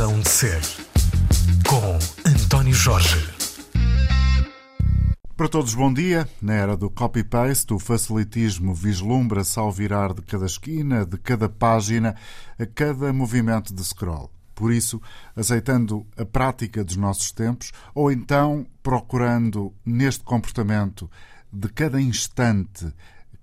Razão de Ser, com António Jorge. Para todos, bom dia. Na era do copy-paste, o facilitismo vislumbra-se ao virar de cada esquina, de cada página, a cada movimento de scroll. Por isso, aceitando a prática dos nossos tempos, ou então procurando neste comportamento de cada instante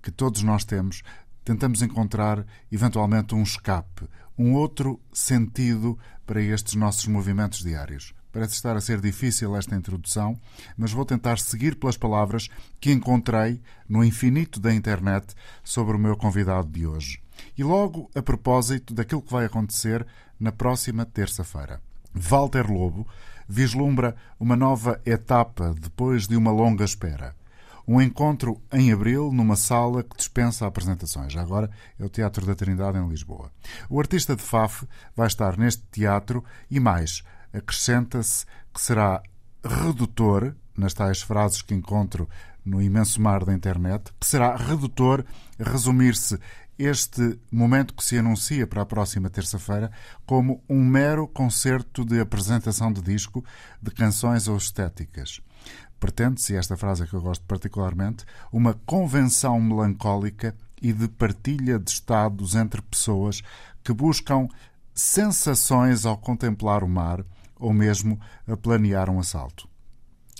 que todos nós temos, tentamos encontrar eventualmente um escape, um outro sentido para estes nossos movimentos diários. Parece estar a ser difícil esta introdução, mas vou tentar seguir pelas palavras que encontrei no infinito da internet sobre o meu convidado de hoje. E logo a propósito daquilo que vai acontecer na próxima terça-feira. Walter Lobo vislumbra uma nova etapa depois de uma longa espera. Um encontro em abril numa sala que dispensa apresentações. Agora é o Teatro da Trindade em Lisboa. O artista de Faf vai estar neste teatro e mais, acrescenta-se que será redutor, nas tais frases que encontro no imenso mar da internet, que será redutor resumir-se este momento que se anuncia para a próxima terça-feira como um mero concerto de apresentação de disco de canções ou estéticas. Pretende-se, esta frase é que eu gosto particularmente, uma convenção melancólica e de partilha de estados entre pessoas que buscam sensações ao contemplar o mar ou mesmo a planear um assalto.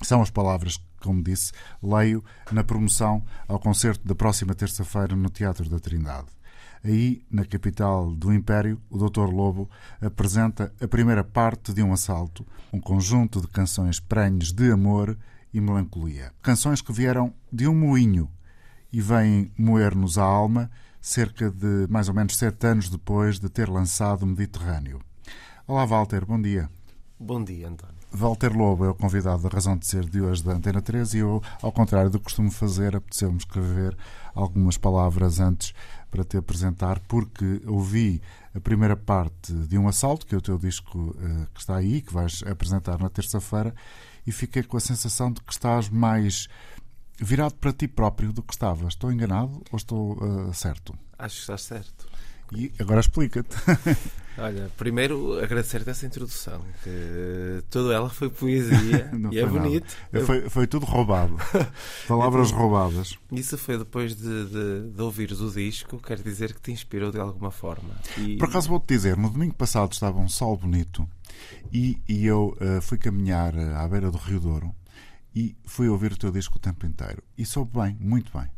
São as palavras que, como disse, leio na promoção ao concerto da próxima terça-feira no Teatro da Trindade. Aí, na capital do Império, o Dr. Lobo apresenta a primeira parte de um assalto, um conjunto de canções prenhes de amor e melancolia. Canções que vieram de um moinho e vêm moer-nos a alma cerca de mais ou menos sete anos depois de ter lançado o Mediterrâneo. Olá, Walter, bom dia. Bom dia, António. Walter Lobo é o convidado da Razão de Ser de hoje da Antena 13 e eu, ao contrário do que costumo fazer, apeteceu-me escrever algumas palavras antes para te apresentar, porque ouvi a primeira parte de um assalto, que é o teu disco uh, que está aí, que vais apresentar na terça-feira, e fiquei com a sensação de que estás mais virado para ti próprio do que estavas. Estou enganado ou estou uh, certo? Acho que estás certo. E agora explica-te. Olha, primeiro agradecer-te essa introdução, que toda ela foi poesia e é bonito. Foi, foi tudo roubado. Palavras então, roubadas. Isso foi depois de, de, de ouvires o disco, quer dizer que te inspirou de alguma forma. E... Por acaso vou-te dizer, no domingo passado estava um sol bonito e, e eu uh, fui caminhar eh, à beira do Rio Douro e fui ouvir o teu disco o tempo inteiro. E soube bem, muito bem.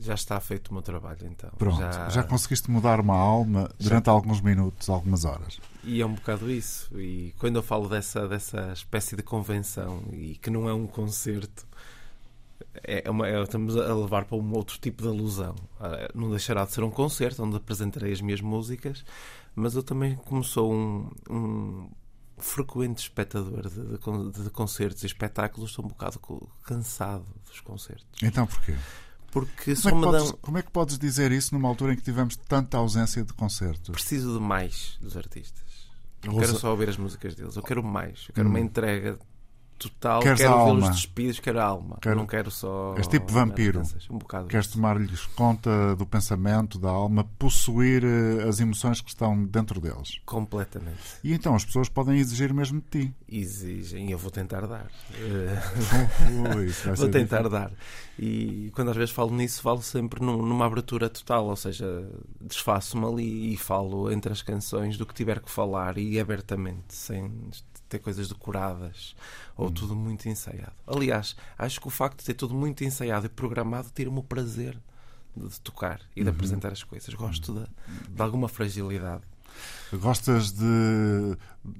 Já está feito o meu trabalho, então. Pronto, já, já conseguiste mudar uma alma durante já... alguns minutos, algumas horas. E é um bocado isso. E quando eu falo dessa, dessa espécie de convenção e que não é um concerto, é uma, é, estamos a levar para um outro tipo de alusão. Ah, não deixará de ser um concerto onde apresentarei as minhas músicas, mas eu também, como sou um, um frequente espectador de, de, de, concertos e espetáculos, estou um bocado cansado dos concertos. Então porquê? Porque como, é que podes, como é que podes dizer isso numa altura em que tivemos tanta ausência de concertos? Preciso de mais dos artistas. Não Ouça... quero só ouvir as músicas deles, eu quero mais. Eu quero hum. uma entrega total, Queres quero vê-los despidos, quero a alma. Quero... Não quero só. És tipo vampiro. Um bocado Queres tomar-lhes conta do pensamento, da alma, possuir eh, as emoções que estão dentro deles. Completamente. E então as pessoas podem exigir mesmo de ti. Exigem, eu vou tentar dar. Ui, vou tentar difícil. dar. E quando às vezes falo nisso, falo sempre numa abertura total, ou seja, desfaço-me ali e falo entre as canções do que tiver que falar e abertamente, sem ter coisas decoradas ou hum. tudo muito ensaiado. Aliás, acho que o facto de ter tudo muito ensaiado e programado tira-me o prazer de tocar e de uhum. apresentar as coisas. Gosto de, de alguma fragilidade. Gostas de.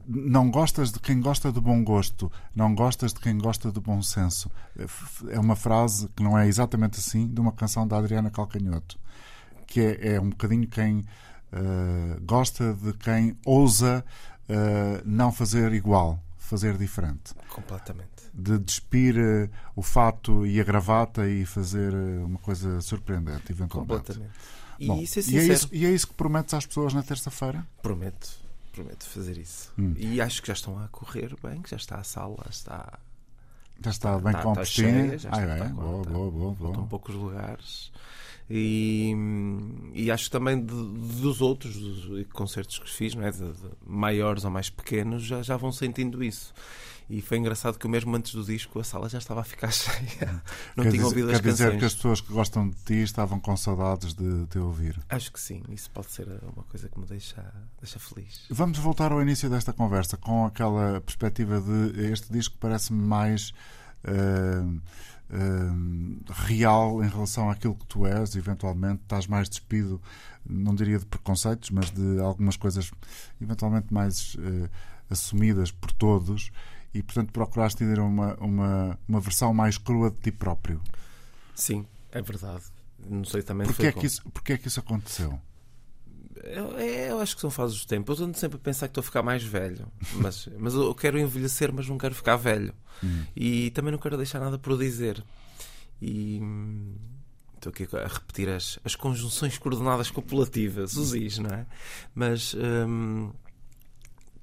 Não gostas de quem gosta de bom gosto, não gostas de quem gosta de bom senso. É uma frase que não é exatamente assim, de uma canção da Adriana Calcanhoto, que é, é um bocadinho quem uh, gosta de quem ousa uh, não fazer igual, fazer diferente. Completamente. De despir uh, o fato e a gravata e fazer uh, uma coisa surpreendente, eventualmente. Completamente. E, Bom, isso é e, é isso, e é isso que prometes às pessoas na terça-feira? Prometo, prometo fazer isso. Hum. E acho que já estão a correr bem, que já está a sala, está. Já está, está bem está, compostinha. Está cheia, já ah, está, é, boa, boa, boa, boa. Faltam poucos lugares. E, e acho também de, dos outros dos concertos que fiz, não é? De, de maiores ou mais pequenos, já, já vão sentindo isso. E foi engraçado que mesmo antes do disco a sala já estava a ficar cheia. Não quer tinha dizer, ouvido quer as canções. dizer que as pessoas que gostam de ti estavam com saudades de te ouvir. Acho que sim, isso pode ser uma coisa que me deixa, deixa feliz. Vamos voltar ao início desta conversa com aquela perspectiva de este disco parece-me mais uh, uh, real em relação àquilo que tu és, eventualmente estás mais despido, não diria de preconceitos, mas de algumas coisas eventualmente mais uh, assumidas por todos e, portanto, procuraste ter uma, uma, uma versão mais crua de ti próprio. Sim, é verdade. Não sei também porquê, é que isso, porquê é que isso aconteceu? Eu, eu, acho que são fases do tempo. Eu ando sempre a pensar que estou a ficar mais velho. Mas, mas eu quero envelhecer, mas não quero ficar velho. Hum. E também não quero deixar nada por dizer. E hum, estou aqui a repetir as, as conjunções coordenadas copulativas, os is, não é? Mas hum,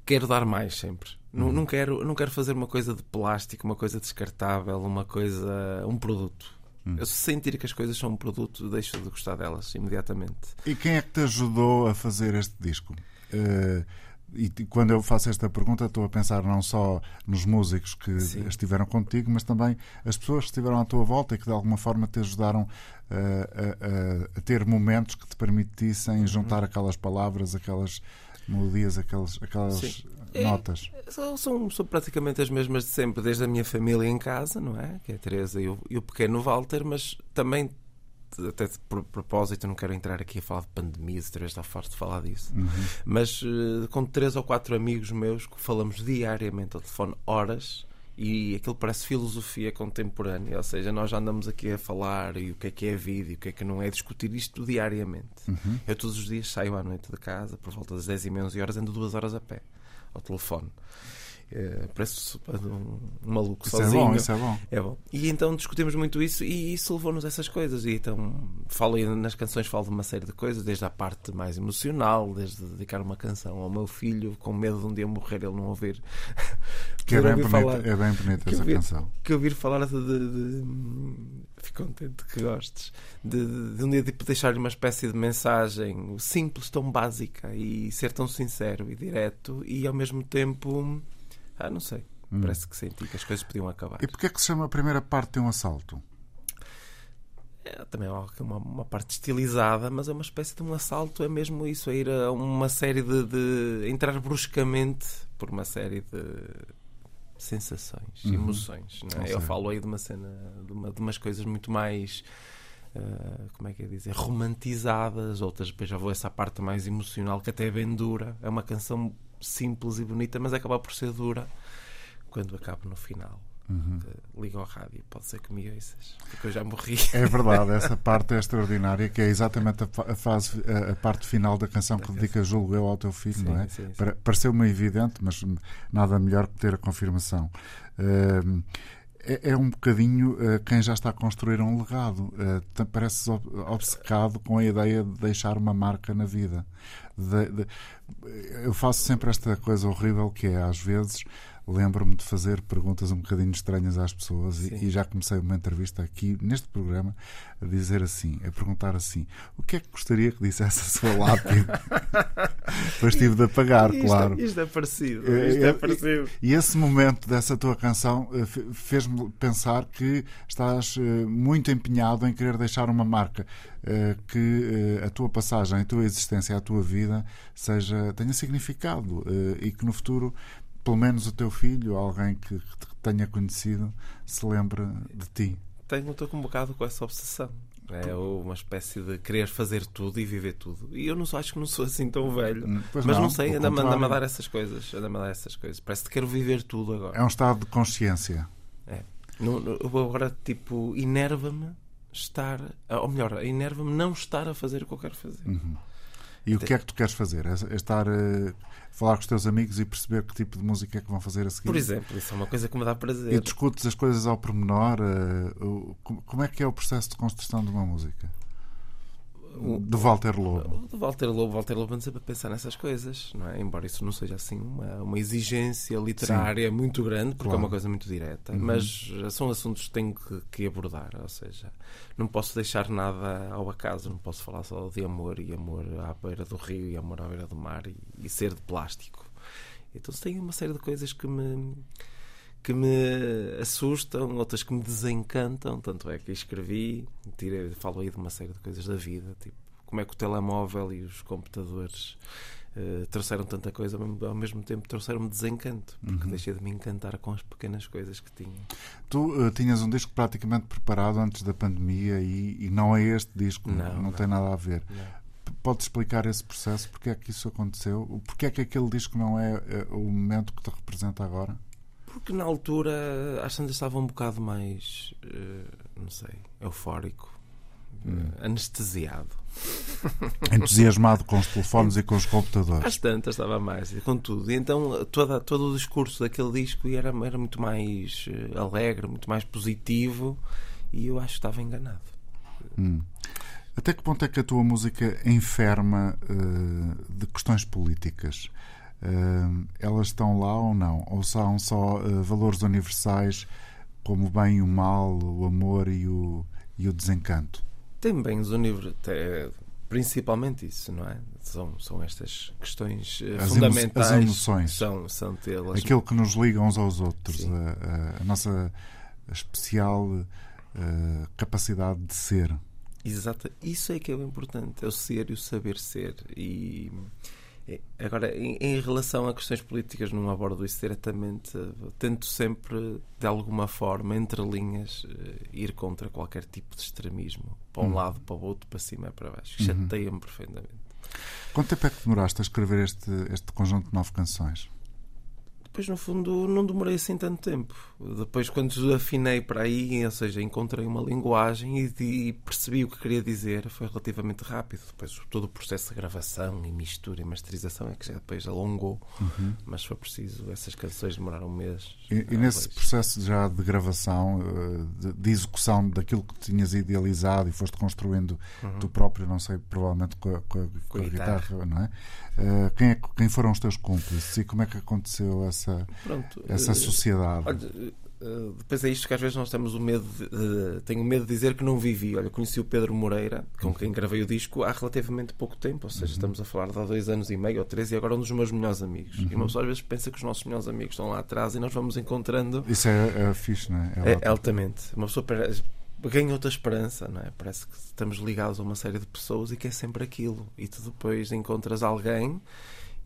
quero dar mais sempre. Não, não, quero, não quero fazer uma coisa de plástico, uma coisa descartável, uma coisa. um produto. Hum. Eu se sentir que as coisas são um produto, deixo de gostar delas imediatamente. E quem é que te ajudou a fazer este disco? Uh, e quando eu faço esta pergunta, estou a pensar não só nos músicos que Sim. estiveram contigo, mas também as pessoas que estiveram à tua volta e que de alguma forma te ajudaram uh, a, a, a, ter momentos que te permitissem uhum. juntar aquelas palavras, aquelas melodias, aquelas, aquelas é, notas? São, são, são, praticamente as mesmas de sempre, desde a minha família em casa, não é? Que é a Teresa e o, e o pequeno Walter, mas também, até por propósito, não quero entrar aqui a falar de pandemia, se Teresa está farto de falar disso, uhum. mas uh, com três ou quatro amigos meus que falamos diariamente ao telefone horas e aquilo parece filosofia contemporânea, ou seja, nós já andamos aqui a falar e o que é que é vida e o que é que não é, discutir isto diariamente. Uhum. Eu todos os dias saio à noite de casa, por volta das 10 e meia, 11 horas, ando duas horas a pé ao telefone. É, parece um, um maluco isso sozinho. É bom, isso é bom. É bom. E então discutimos muito isso e isso levou-nos a essas coisas. E então falo nas canções falo de uma série de coisas, desde a parte mais emocional, desde dedicar uma canção ao meu filho, com medo de um dia morrer ele não ouvir. Que é bem, bonita, é bem bonita essa ouvir, canção. Que ouvir falar de, de, de, Fico contente que gostes. De, de, um dia tipo, deixar-lhe uma espécie de mensagem simples, tão básica e ser tão sincero e direto e ao mesmo tempo ah, não sei. Hum. Parece que senti que as coisas podiam acabar. E porquê é que se chama a primeira parte de um assalto? É, também é uma, uma, parte estilizada, mas é uma espécie de um assalto, é mesmo isso, é ir a uma série de, de entrar bruscamente por uma série de sensações, uhum. emoções. Não é? Eu falo aí de uma cena, de, uma, de umas coisas muito mais. Uh, como é que é dizer? Romantizadas, outras depois já vou essa parte mais emocional que até é bem dura. É uma canção simples e bonita, mas acaba por ser dura quando acaba no final. Uhum. Liga ao rádio, pode ser que me ouças, porque eu já morri. É verdade, essa parte é extraordinária, que é exatamente a, fase, a, parte final da canção da que dedica, julgo eu, ao teu filho, sim, não é? Pareceu-me evidente, mas nada melhor que ter a confirmação. Uh, é, é, um bocadinho uh, quem já está a construir um legado. Uh, parece obcecado com a ideia de deixar uma marca na vida. De, de, eu faço sempre esta coisa horrível que é, às vezes, lembro-me de fazer perguntas um bocadinho estranhas às pessoas e, e, já comecei uma entrevista aqui neste programa a dizer assim, a perguntar assim, o que é que gostaria que dissesse a sua lápide? Depois tive de apagar, isto, claro. Isto é parecido. Eh, isto é parecido. E, e esse momento dessa tua canção eh, fez-me pensar que estás eh, muito empenhado em querer deixar uma marca que a tua passagem, a tua existência, a tua vida seja tenha significado e que no futuro pelo menos o teu filho, alguém que, te tenha conhecido, se lembre de ti. Tenho, estou com um bocado com essa obsessão. É uma espécie de querer fazer tudo e viver tudo. E eu não sou, acho que não sou assim tão velho. Hum, pois mas não, não sei, anda-me anda a dar essas coisas. Anda-me a dar essas coisas. Parece que quero viver tudo agora. É um estado de consciência. É. No, no, agora, tipo, enerva-me estar. Ou melhor, enerva-me não estar a fazer o que eu quero fazer. Uhum. E o que é que tu queres fazer? É, é estar a falar com os teus amigos e perceber que tipo de música é que vão fazer a seguir? Por exemplo, isso é uma coisa que me dá prazer. E discutes as coisas ao pormenor. Como é que é o processo de construção de uma música? De Walter Lobo. De Walter Lobo, Walter Lobo anda sempre a pensar nessas coisas, não é? Embora isso não seja assim uma, uma exigência literária Sim. muito grande, porque claro. é uma coisa muito direta, uhum. mas são assuntos que tenho que, que, abordar, ou seja, não posso deixar nada ao acaso, não posso falar só de amor e amor à beira do rio e amor à beira do mar e, e ser de plástico. Então tem uma série de coisas que me que me assustam, outras que me desencantam. Tanto é que escrevi, tirei, falo aí de uma série de coisas da vida, tipo como é que o telemóvel e os computadores uh, trouxeram tanta coisa, ao mesmo tempo trouxeram-me desencanto, porque uhum. deixei de me encantar com as pequenas coisas que tinha. Tu uh, tinhas um disco praticamente preparado antes da pandemia e, e não é este disco, não, não, não tem nada a ver. Não. Pode explicar esse processo? Porque é que isso aconteceu? Porque é que aquele disco não é uh, o momento que te representa agora? Porque na altura às tantas estava um bocado mais, uh, não sei, eufórico, hum. uh, anestesiado. Entusiasmado com os telefones e com os computadores. Às tantas estava mais, com tudo. E então toda, todo o discurso daquele disco era, era muito mais uh, alegre, muito mais positivo e eu acho que estava enganado. Hum. Até que ponto é que a tua música enferma de questões políticas? Uh, elas estão lá ou não? Ou são só uh, valores universais como o bem e o mal, o amor e o, e o desencanto? Tem bens universais, principalmente isso, não é? São, são estas questões as fundamentais. As emoções. São, são telas. Aquilo que nos liga uns aos outros, a, a, a, nossa especial capacidade de ser. Exato, isso é que é o importante, é o ser e o saber ser. E agora, em, em, relação a questões políticas, não abordo isso diretamente. Tento sempre, de alguma forma, entre linhas, eh, ir contra qualquer tipo de extremismo. Para um uhum. lado, para o outro, para cima e para baixo. Uhum. Chateia-me profundamente. Quanto tempo é que demoraste a escrever este, este conjunto de nove canções? Depois, no fundo, não demorei assim tanto tempo. Depois, quando afinei para aí, ou seja, encontrei uma linguagem e, e, percebi o que queria dizer, foi relativamente rápido. Depois, todo o processo de gravação e mistura e masterização é que já depois alongou. Uhum. Mas foi preciso, essas canções demoraram um mês. E, e nesse processo já de gravação, eh, de, de, execução daquilo que tinhas idealizado e foste construindo uhum. tu próprio, não sei, provavelmente com a, com a, com a guitarra. guitarra, não é? Uh, quem, é, quem foram os teus cúmplices e como é que aconteceu essa, Pronto, essa uh, sociedade? Olha, uh, depois é isto que às vezes nós temos o medo de, tenho medo de dizer que não vivi. Olha, conheci o Pedro Moreira, com quem gravei o disco há relativamente pouco tempo, ou seja, uhum. estamos a falar de há dois anos e meio ou três, e agora um dos meus melhores amigos. Uhum. E uma pessoa às vezes pensa que os nossos melhores amigos estão lá atrás e nós vamos encontrando. Isso é, é fixe, não é? É, é altamente. Uma pessoa ganha outra esperança, não é? Parece que estamos ligados a uma série de pessoas e que é sempre aquilo. E tu depois encontras alguém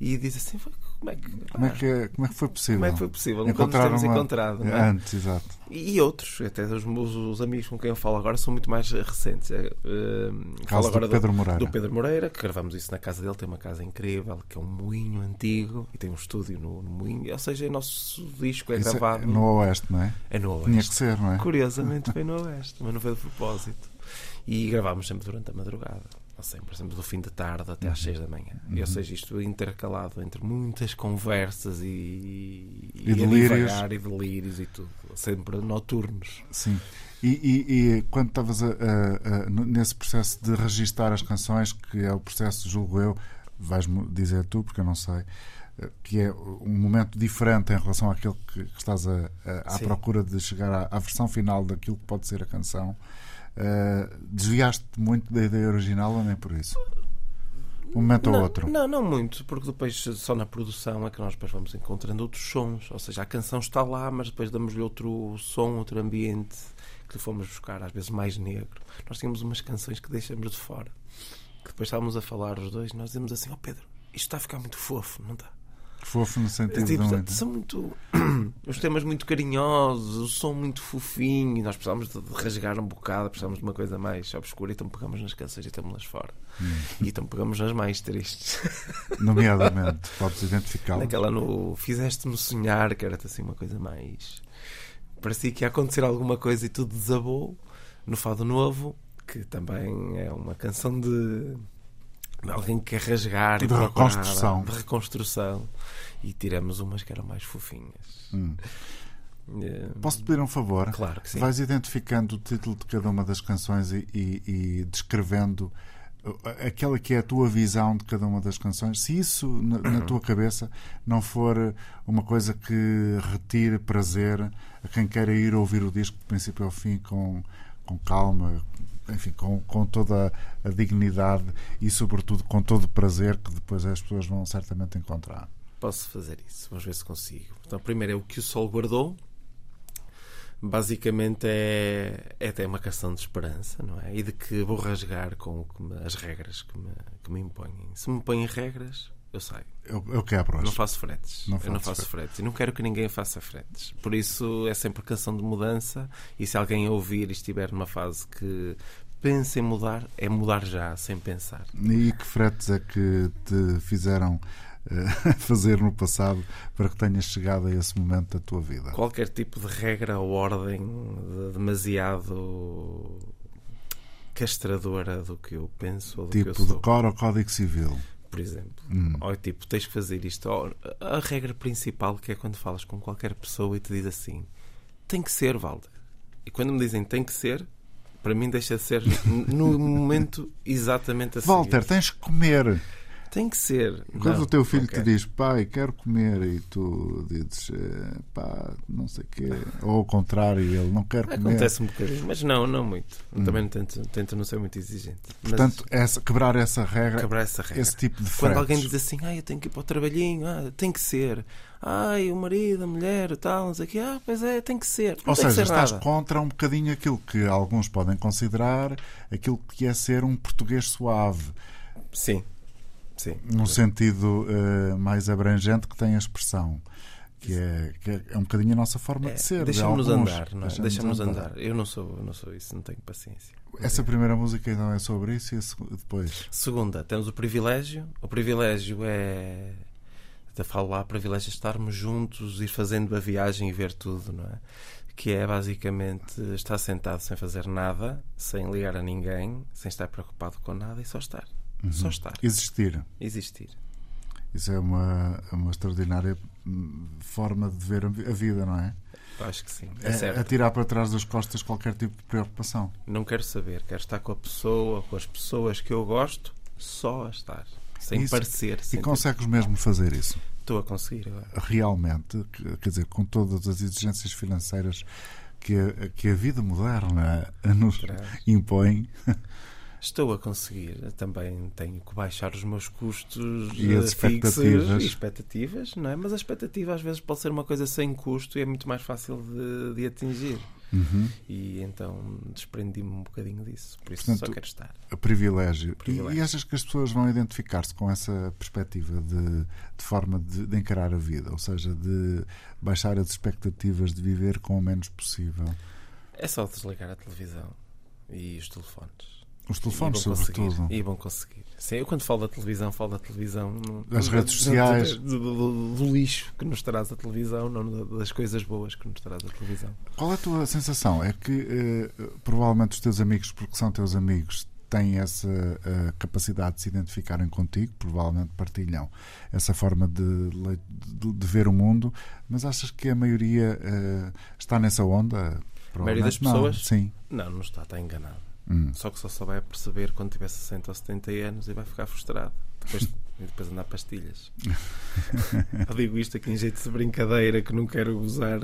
e diz assim: como é que, como é que, como é que foi possível? Como é que foi possível? Nunca nos temos uma... encontrado. É? Antes, exato. E, e, outros, até os, os, os, amigos com quem eu falo agora são muito mais recentes. Uh, falo agora do Pedro do, Moreira. Do Pedro Moreira, que gravamos isso na casa dele. Tem uma casa incrível, que é um moinho antigo e tem um estúdio no, no moinho. Ou seja, o nosso disco é isso é gravado. É no Oeste, não é? É no Oeste. Tinha que ser, não é? Curiosamente foi no Oeste, mas não foi de propósito. E gravámos sempre durante a madrugada sempre, por exemplo, do fim da tarde até às 6 uhum. da manhã. Uhum. Ou seja, isto intercalado entre muitas conversas e, e, e delírios. e delírios e tudo, sempre noturnos. Sim. E, e, e quando estavas nesse processo de registar as canções, que é o processo, julgo eu, vais-me dizer tu, porque eu não sei, eh, que é um momento diferente em relação àquele que, estás a, a, à procura de chegar à, à versão final daquilo que pode ser a canção. Uh, desviaste muito da ideia original ou nem por isso? Um momento não, ou outro? Não, não muito, porque depois só na produção é que nós depois vamos encontrando outros sons. Ou seja, a canção está lá, mas depois damos-lhe outro som, outro ambiente que lhe fomos buscar, às vezes mais negro. Nós tínhamos umas canções que deixamos de fora. Que depois estávamos a falar os dois, nós dizemos assim: Ó oh Pedro, isto está a ficar muito fofo, não está? Fofo no sentido tipo, de muito. São muito. os temas muito carinhosos, o som muito fofinho. Nós precisamos de, rasgar um bocado, precisamos de uma coisa mais obscura. Então pegamos nas canções e estamos-las fora. Hum. E então pegamos nas mais tristes. Nomeadamente, podes identificá la Naquela no Fizeste-me sonhar, que era assim uma coisa mais. Parecia que ia acontecer alguma coisa e tudo desabou. No Fado Novo, que também é uma canção de alguém que quer rasgar de reconstrução. de reconstrução e tiramos umas que eram mais fofinhas. Hum. Uh, Posso-te pedir um favor? Claro que sim. Vais identificando o título de cada uma das canções e, e, e descrevendo aquela que é a tua visão de cada uma das canções, se isso na, na uhum. tua cabeça não for uma coisa que retire prazer a quem queira ir ouvir o disco de princípio ao fim com, com calma, enfim, com, com toda a dignidade e, sobretudo, com todo o prazer que depois as pessoas vão certamente encontrar. Posso fazer isso, vamos ver se consigo. Então, primeiro é o que o Sol guardou. Basicamente é, é até uma questão de esperança, não é? E de que vou rasgar com as regras que me, que me impõem. Se me impõem regras, eu saio. Eu, eu quebro. Não faço fretes. Não eu não faço fretes. fretes. E não quero que ninguém faça fretes. Por isso é sempre canção de mudança. E se alguém ouvir e estiver numa fase que pensa em mudar, é mudar já, sem pensar. E que fretes é que te fizeram uh, fazer no passado para que tenhas chegado a esse momento da tua vida? Qualquer tipo de regra ou ordem de demasiado castradora do que eu penso ou do tipo que eu sou. decora o Código Civil por exemplo. Hum. Ou tipo, tens que fazer isto. Ou, a regra principal que é quando falas com qualquer pessoa e te diz assim: tem que ser, Valder. E quando me dizem tem que ser, para mim deixa de ser no momento exatamente assim. Walter, tens que comer. Tem que ser. Quando não, o teu filho te diz, pai, quero comer, e tu dizes, eh, pá, não sei o quê, ou ao contrário, ele não quer comer. Acontece um bocadinho, mas não, não muito. Hum. Também tento, tento não ser muito exigente. Portanto, mas, essa, quebrar essa regra, quebrar essa regra. esse tipo de Quando fretes. alguém diz assim, ah, eu tenho que ir para o trabalhinho, ah, tem que ser. Ai, o marido, a mulher, tal, não sei o quê. Ah, pois é, tem que ser. Não Ou seja, ser estás nada. contra um bocadinho aquilo que alguns podem considerar aquilo que é ser um português suave. Sim. Sim. Num sentido uh, mais abrangente que tem a expressão. Que é, que é, um bocadinho a nossa forma é, de ser. Deixa-nos de andar, não é? Deixa-nos andar. andar. Eu não sou, não sou isso, não tenho paciência. Essa primeira música então é sobre isso e depois? Segunda, temos o privilégio. O privilégio é. Até falo lá, o privilégio é estarmos juntos, ir fazendo a viagem e ver tudo, não é? Que é basicamente estar sentado sem fazer nada, sem ligar a ninguém, sem estar preocupado com nada e só estar. Uhum. Só estar. Existir. Existir. Isso é uma, uma extraordinária forma de ver a vida, não é? Acho que sim. É, é tirar para trás das costas qualquer tipo de preocupação. Não quero saber. Quero estar com a pessoa, com as pessoas que eu gosto, só a estar. Sem isso, parecer. Sem e consegues ter... mesmo fazer isso? Estou a conseguir agora. Realmente, quer dizer, com todas as exigências financeiras que a, que a vida moderna nos impõe. Estou a conseguir. Também tenho que baixar os meus custos e as expectativas. e expectativas, não é? Mas a expectativa às vezes pode ser uma coisa sem custo e é muito mais fácil de, de atingir. Uhum. E então desprendi-me um bocadinho disso. Por isso Portanto, só quero estar. A privilégio. privilégio. E, e achas que as pessoas vão identificar-se com essa perspectiva de, de forma de, de, encarar a vida? Ou seja, de baixar as expectativas de viver com o menos possível? É só desligar a televisão e os telefones. Os telefones, e sobretudo. E vão conseguir. Sim, eu quando falo da televisão, falo da televisão. das redes sociais. Do, do, do, lixo que nos traz a televisão, não das coisas boas que nos traz a televisão. Qual é a tua sensação? É que eh, provavelmente os teus amigos, porque são teus amigos, têm essa uh, capacidade de se identificarem contigo, provavelmente partilham essa forma de, de, de ver o mundo, mas achas que a maioria uh, está nessa onda? A maioria das pessoas? Não. Sim. Não, não está, está enganado. Hum. Só que só, só vai perceber quando tiver 60 ou 70 anos e vai ficar frustrado. Depois, e depois andar pastilhas. Eu digo isto aqui em jeito de brincadeira que não quero usar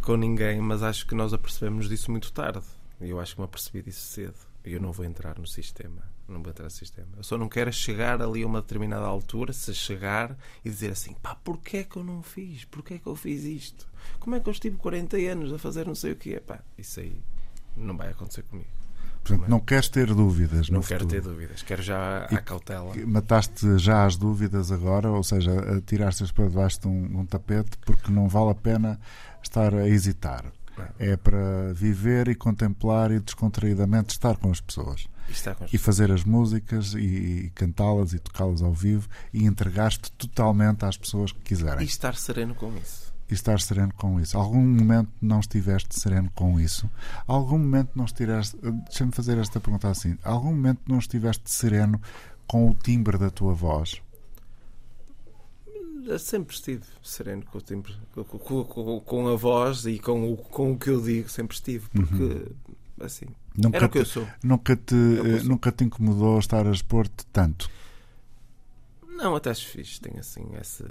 com ninguém, mas acho que nós apercebemos disso muito tarde. E eu acho que me apercebi disso cedo. E eu não vou entrar no sistema. Não vou entrar no sistema. Eu só não quero chegar ali a uma determinada altura, se chegar e dizer assim: pá, porquê é que eu não fiz? Porquê é que eu fiz isto? Como é que eu estive 40 anos a fazer não sei o que é? Pá, isso aí não vai acontecer comigo. Portanto, não queres ter dúvidas. Não quero ter dúvidas, quero já a cautela. Mataste já as dúvidas agora, ou seja, tiraste-as para debaixo de um, um, tapete porque não vale a pena estar a hesitar. Não. É para viver e contemplar e descontraídamente estar com as pessoas. E, fazer as músicas e, e cantá-las e tocá-las ao vivo e entregar-te totalmente às pessoas que quiserem. E estar sereno com isso e estar sereno com isso. Algum momento não estiveste sereno com isso? Algum momento não estiveste. Deixa-me fazer esta pergunta assim. Algum momento não estiveste sereno com o timbre da tua voz? Eu sempre estive sereno com o timbre, com, com, com, a voz e com o, com o que eu digo, sempre estive, porque uhum. assim. Nunca Era o que eu sou. Nunca te, nunca te incomodou estar a expor-te tanto? Não, até acho fixe. Tenho assim essa,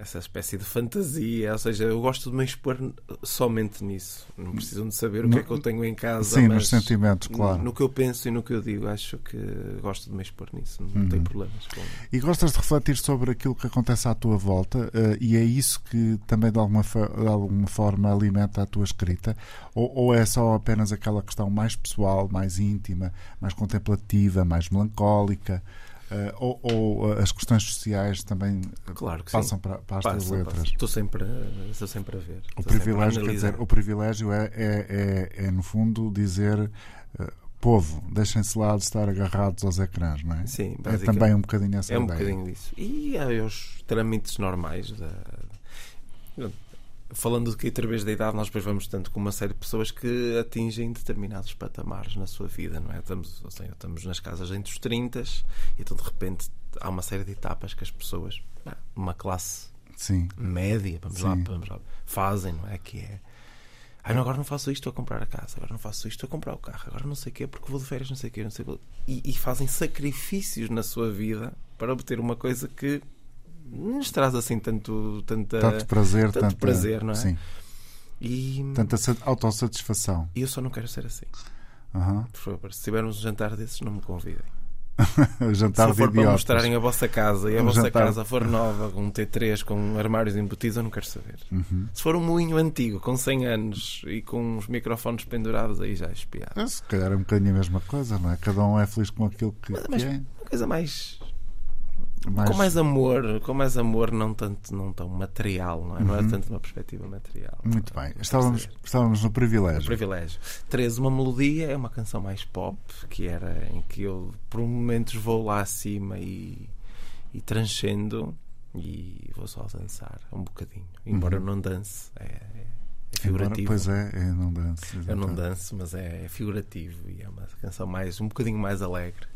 essa espécie de fantasia. Ou seja, eu gosto de me expor somente nisso. Não precisam de saber o que é que eu tenho em casa. Sim, nos sentimentos, claro. No, no, que eu penso e no que eu digo. Acho que gosto de me expor nisso. Não uhum. tenho problemas com E gostas de refletir sobre aquilo que acontece à tua volta uh, e é isso que também de alguma, de alguma forma alimenta a tua escrita? Ou, ou é só apenas aquela questão mais pessoal, mais íntima, mais contemplativa, mais melancólica? Uh, ou, ou, as questões sociais também claro passam para, para, as passa, letras? Passa. Estou sempre, estou sempre a ver. O privilégio, quer dizer, o privilégio é, é, é, é no fundo dizer povo, deixem-se lá de estar agarrados aos ecrãs, não é? Sim, é também um bocadinho essa é ideia. Um bocadinho disso. E há os trâmites normais da falando que através da idade nós depois vamos tanto com uma série de pessoas que atingem determinados patamares na sua vida, não é? Estamos, seja, estamos nas casas entre os 30 e então de repente há uma série de etapas que as pessoas, uma classe Sim. média, vamos, Sim. Lá, vamos lá, fazem, não é? Que é ah, não, agora não faço isto a comprar a casa, agora não faço isto a comprar o carro, agora não sei o quê, porque vou de férias, não sei o quê, não sei o quê. E, e fazem sacrifícios na sua vida para obter uma coisa que nos traz assim tanto, tanta, tanto prazer, tanto prazer, não é? Sim. E, tanta autossatisfação. E eu só não quero ser assim. Uhum. Por favor, se tivermos um jantar desses, não me convidem. jantar se for para mostrarem a vossa casa e a um vossa jantar... casa for nova, com um T3, com armários embutidos, eu não quero saber. Uhum. Se for um moinho antigo, com 100 anos e com os microfones pendurados, aí já é espiado. É, se calhar é um bocadinho a mesma coisa, não é? Cada um é feliz com aquilo que, mas, que mas é. Uma coisa mais mais... Com mais amor, com mais amor, não tanto não tão material, não é? Uhum. Não é uhum. tanto uma perspectiva material. Muito bem. Estávamos, estávamos no privilégio. No privilégio. 13, uma melodia, é uma canção mais pop, que era em que eu por momentos vou lá acima e, e transcendo e vou só dançar um bocadinho. Embora uhum. eu não dance, é, é figurativo. Embora, pois é, eu não danço. Exatamente. Eu não danço, mas é, é figurativo e é uma canção mais um bocadinho mais alegre.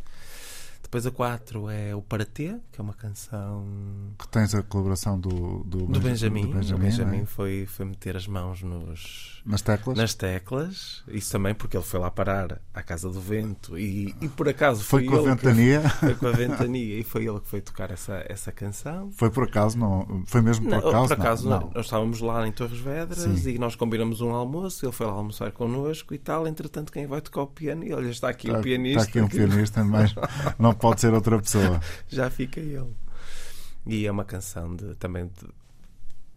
Depois a 4 é o Para T, que é uma canção. Que tens a colaboração do, do, do Benjamin. Do Benjamin, o Benjamin é? foi, foi meter as mãos nos, nas teclas. Nas teclas. Isso também porque ele foi lá parar à Casa do Vento e, e por acaso foi, foi com a ventania. Que, foi com a ventania e foi ele que foi tocar essa, essa canção. Foi por acaso, não? Foi mesmo por não, acaso? Por acaso, não. nós estávamos lá em Torres Vedras Sim. e nós combinamos um almoço. Ele foi lá almoçar connosco e tal. Entretanto, quem vai tocar o piano? E olha, está aqui está, o pianista. Está aqui um pianista, mas não pode ser outra pessoa. Já fica ele. E é uma canção de, também de,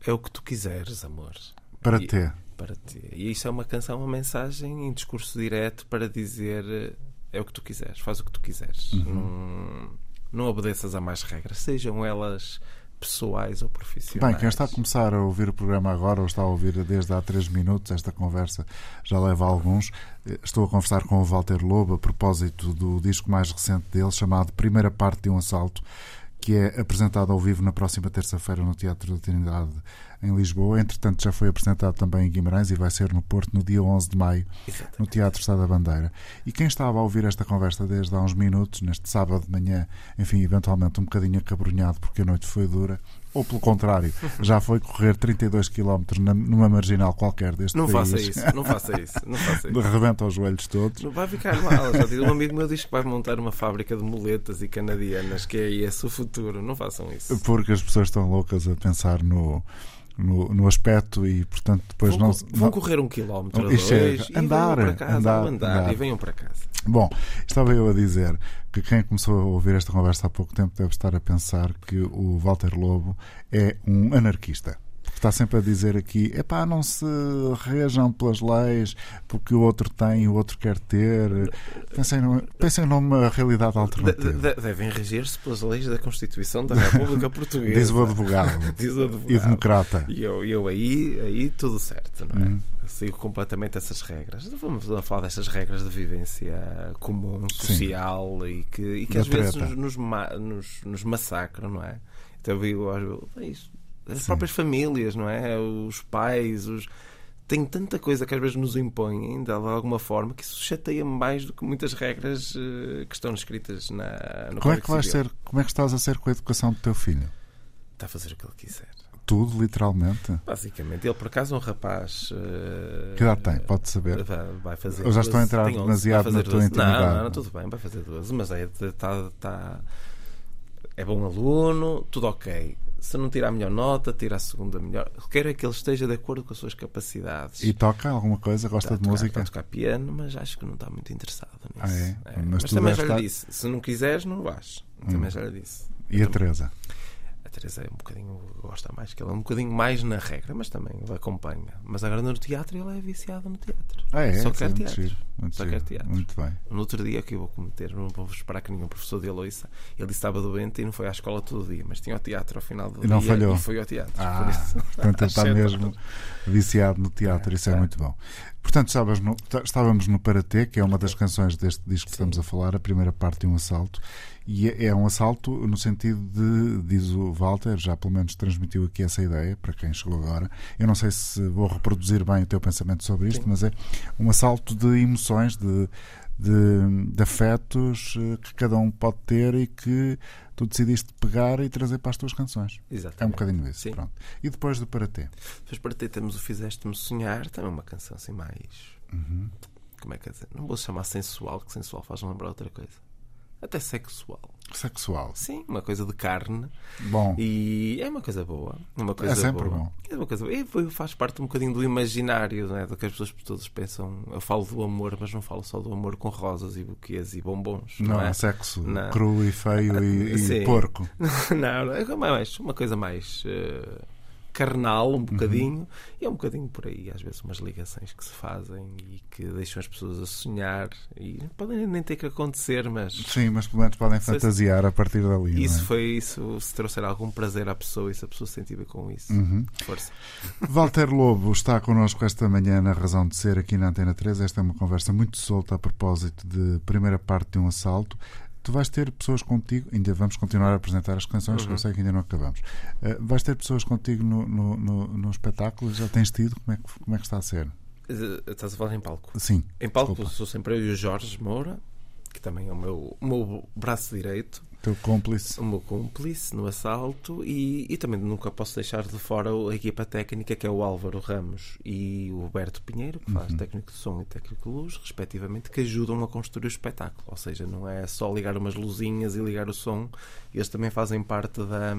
É o que tu quiseres, amor. Para e, ter. Para ter. E isso é uma canção, uma mensagem em discurso direto para dizer é o que tu quiseres, faz o que tu quiseres. Uhum. Não, não obedeças a mais regras, sejam elas pessoais ou profissionais. Bem, quem está a começar a ouvir o programa agora ou está a ouvir desde há três minutos, esta conversa já leva alguns. Estou a conversar com o Walter Lobo a propósito do disco mais recente dele, chamado Primeira Parte de um Assalto, que é apresentado ao vivo na próxima terça-feira no Teatro da Trindade em Lisboa. Entretanto, já foi apresentado também em Guimarães e vai ser no Porto no dia 11 de maio, Exatamente. no Teatro Estado da Bandeira. E quem estava a ouvir esta conversa desde há uns minutos, neste sábado de manhã, enfim, eventualmente um bocadinho acabrunhado porque a noite foi dura, ou pelo contrário, já foi correr 32 km numa marginal qualquer deste não país. Faça isso, não faça isso, não faça isso. Rebenta os joelhos todos. Não vai ficar mal. Já um amigo meu diz que vai montar uma fábrica de muletas e canadianas, que é esse o futuro. Não façam isso. Porque as pessoas estão loucas a pensar no no, no aspecto e, portanto, depois vão, não. Vão não, correr um quilómetro ou dois e andar, para casa, andar, andar, andar, e venham para casa. Bom, estava eu a dizer que quem começou a ouvir esta conversa há pouco tempo deve estar a pensar que o Walter Lobo é um anarquista está sempre a dizer aqui: é pá, não se rejam pelas leis porque o outro tem o outro quer ter. Pensem, numa, pensem numa realidade alternativa. De, de, devem reger-se pelas leis da Constituição da República Portuguesa. Diz o advogado. Diz o advogado. E democrata. E eu, eu aí, aí tudo certo, não é? Uhum. Sigo completamente essas regras. Vamos falar destas regras de vivência comum, social Sim. e que, e que às vezes nos, nos, nos massacram, não é? Então eu digo, é isso as Sim. próprias famílias, não é? Os pais, os tem tanta coisa que às vezes nos impõem de alguma forma que isso chateia mais do que muitas regras uh, que estão escritas na, no como é que vais ser Como é que estás a ser com a educação do teu filho? Está a fazer o que ele quiser. tudo, literalmente? Basicamente. Ele, por acaso, é um rapaz. Uh, que idade tem? Pode saber. Vai fazer. Eu já estou a entrar demasiado na tua intimidade. Não, não, não, tudo bem, vai fazer 12. Mas é, tá, tá, é bom aluno, tudo ok se não tira a melhor nota, tira a segunda melhor. Quero é que ele esteja de acordo com as suas capacidades. E toca alguma coisa? Gosta está de tocar, música? Está a tocar piano, mas acho que não está muito interessado nisso. Ah, é? é. Mas, mas também já lhe disse: se não quiseres, não vais. Hum. Também já lhe disse. E a Teresa? Teresa é um bocadinho, gosta mais, que ele é um bocadinho mais na regra, mas também acompanha. Mas agora no teatro ele é viciado no teatro. Ah, é? Só quer teatro. Giro, muito Só giro. quer teatro. Muito bem. No outro dia que eu vou cometer, não vou esperar que nenhum professor de Aloísa, ele estava doente e não foi à escola todo dia, mas tinha o teatro ao final do e dia não falhou. e foi ao teatro. Ah, portanto ele está mesmo viciado no teatro, é, isso é, é, muito bom. Portanto, no, estávamos no Paratê, que é uma das canções deste disco que Sim. estamos a falar, a primeira parte de um assalto. E é, é um assalto no sentido de, diz o Walter, já pelo menos transmitiu aqui essa ideia, para quem chegou agora. Eu não sei se vou reproduzir bem o teu pensamento sobre isto, Sim. mas é um assalto de emoções, de, de, de, afetos eh, que cada um pode ter e que tu decidiste pegar e trazer para as tuas canções. Exatamente. É um bocadinho isso. Pronto. E depois do Para Ti? Depois Para Ti temos o Fizeste-me Sonhar, também uma canção assim mais. Uhum. Como é que é dizer? Não vou chamar sensual, que sensual faz lembrar outra coisa até sexual. Sexual? Sim, uma coisa de carne. Bom. E é uma coisa boa. Uma coisa é sempre boa. bom. É uma coisa E faz parte um bocadinho do imaginário, né? do que as pessoas todas pensam. Eu falo do amor, mas não falo só do amor com rosas e buquês e bombons. Não, não é sexo não. cru e feio e, e porco. não, não, é mais, uma coisa mais. Uh carnal um bocadinho uhum. e é um bocadinho por aí às vezes umas ligações que se fazem e que deixam as pessoas a sonhar e podem nem ter que acontecer mas sim mas pelo menos podem fantasiar se... a partir dali isso é? foi isso se trouxer algum prazer à pessoa e se a pessoa se sentir com isso uhum. força Walter Lobo está connosco esta manhã na razão de ser aqui na Antena 3 esta é uma conversa muito solta a propósito de primeira parte de um assalto tu vais ter pessoas contigo, ainda vamos continuar a apresentar as canções, uhum. que eu uhum. sei que ainda não acabamos. Uh, vais ter pessoas contigo no, no, no, no, espetáculo? Já tens tido? Como é, que, como é que está a ser? Uh, estás a falar em palco? Sim. Em palco desculpa. sou sempre eu e o Jorge Moura, que também é o meu, o meu braço direito teu cúmplice. O meu cúmplice no assalto e, e também nunca posso deixar de fora a equipa técnica que é o Álvaro Ramos e o Roberto Pinheiro, que faz uhum. técnico de som e técnico de luz, respectivamente, que ajudam a construir o espetáculo. Ou seja, não é só ligar umas luzinhas e ligar o som, eles também fazem parte da,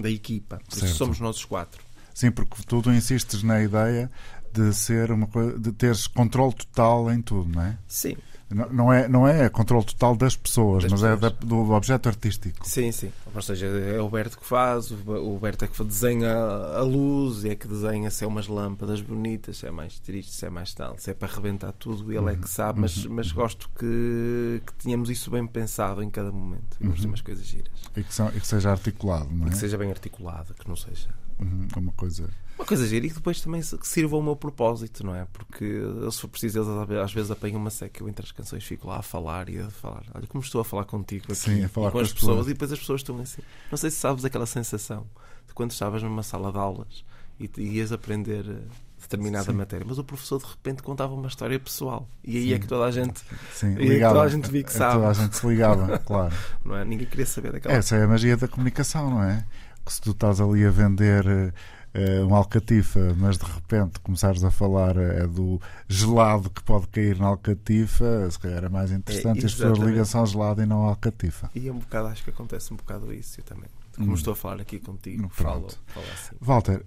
da equipa. somos nós os quatro. Sim, porque tu insistes na ideia de ser uma coisa, de teres controle total em tudo, não é? Sim. Não, é, não é controle total das pessoas, das mas é pessoas. é da, do objeto artístico. Sim, sim. Ou seja, é o Berto que faz, o Berto é que desenha a luz, e é que desenha se é umas lâmpadas bonitas, se é mais triste, se é mais tal, se é para arrebentar tudo, ele uhum. é que sabe, mas, uhum. mas gosto que, que tenhamos isso bem pensado em cada momento. E uhum. umas coisas giras. E que, são, e que seja articulado, não é? E que seja bem articulado, que não seja. Uhum. Uma coisa uma coisa gira e que depois também sirva ao meu propósito, não é? Porque se for preciso, eles às vezes apanham uma seca, eu entre as canções fico lá a falar e a falar. Olha como estou a falar contigo aqui Sim, a falar com, com as pessoas, pessoas, e depois as pessoas estão assim. Não sei se sabes aquela sensação de quando estavas numa sala de aulas e ias aprender eh, determinada Sim. matéria, mas o professor de repente contava uma história pessoal e aí Sim. é que toda a gente Sim, ligava. É toda a gente via que sabe. Toda a gente se ligava, claro. Não é? Ninguém queria saber daquela. Essa é a magia da comunicação, não é? Que se tu estás ali a vender eh, uh, uma alcatifa, mas de repente começares a falar é do gelado que pode cair na alcatifa, se calhar é mais interessante é, as pessoas ligam-se ao gelado e não alcatifa. E é um bocado, acho que acontece um bocado isso eu também. Como hum. estou a falar aqui contigo, falo, falo assim. Walter,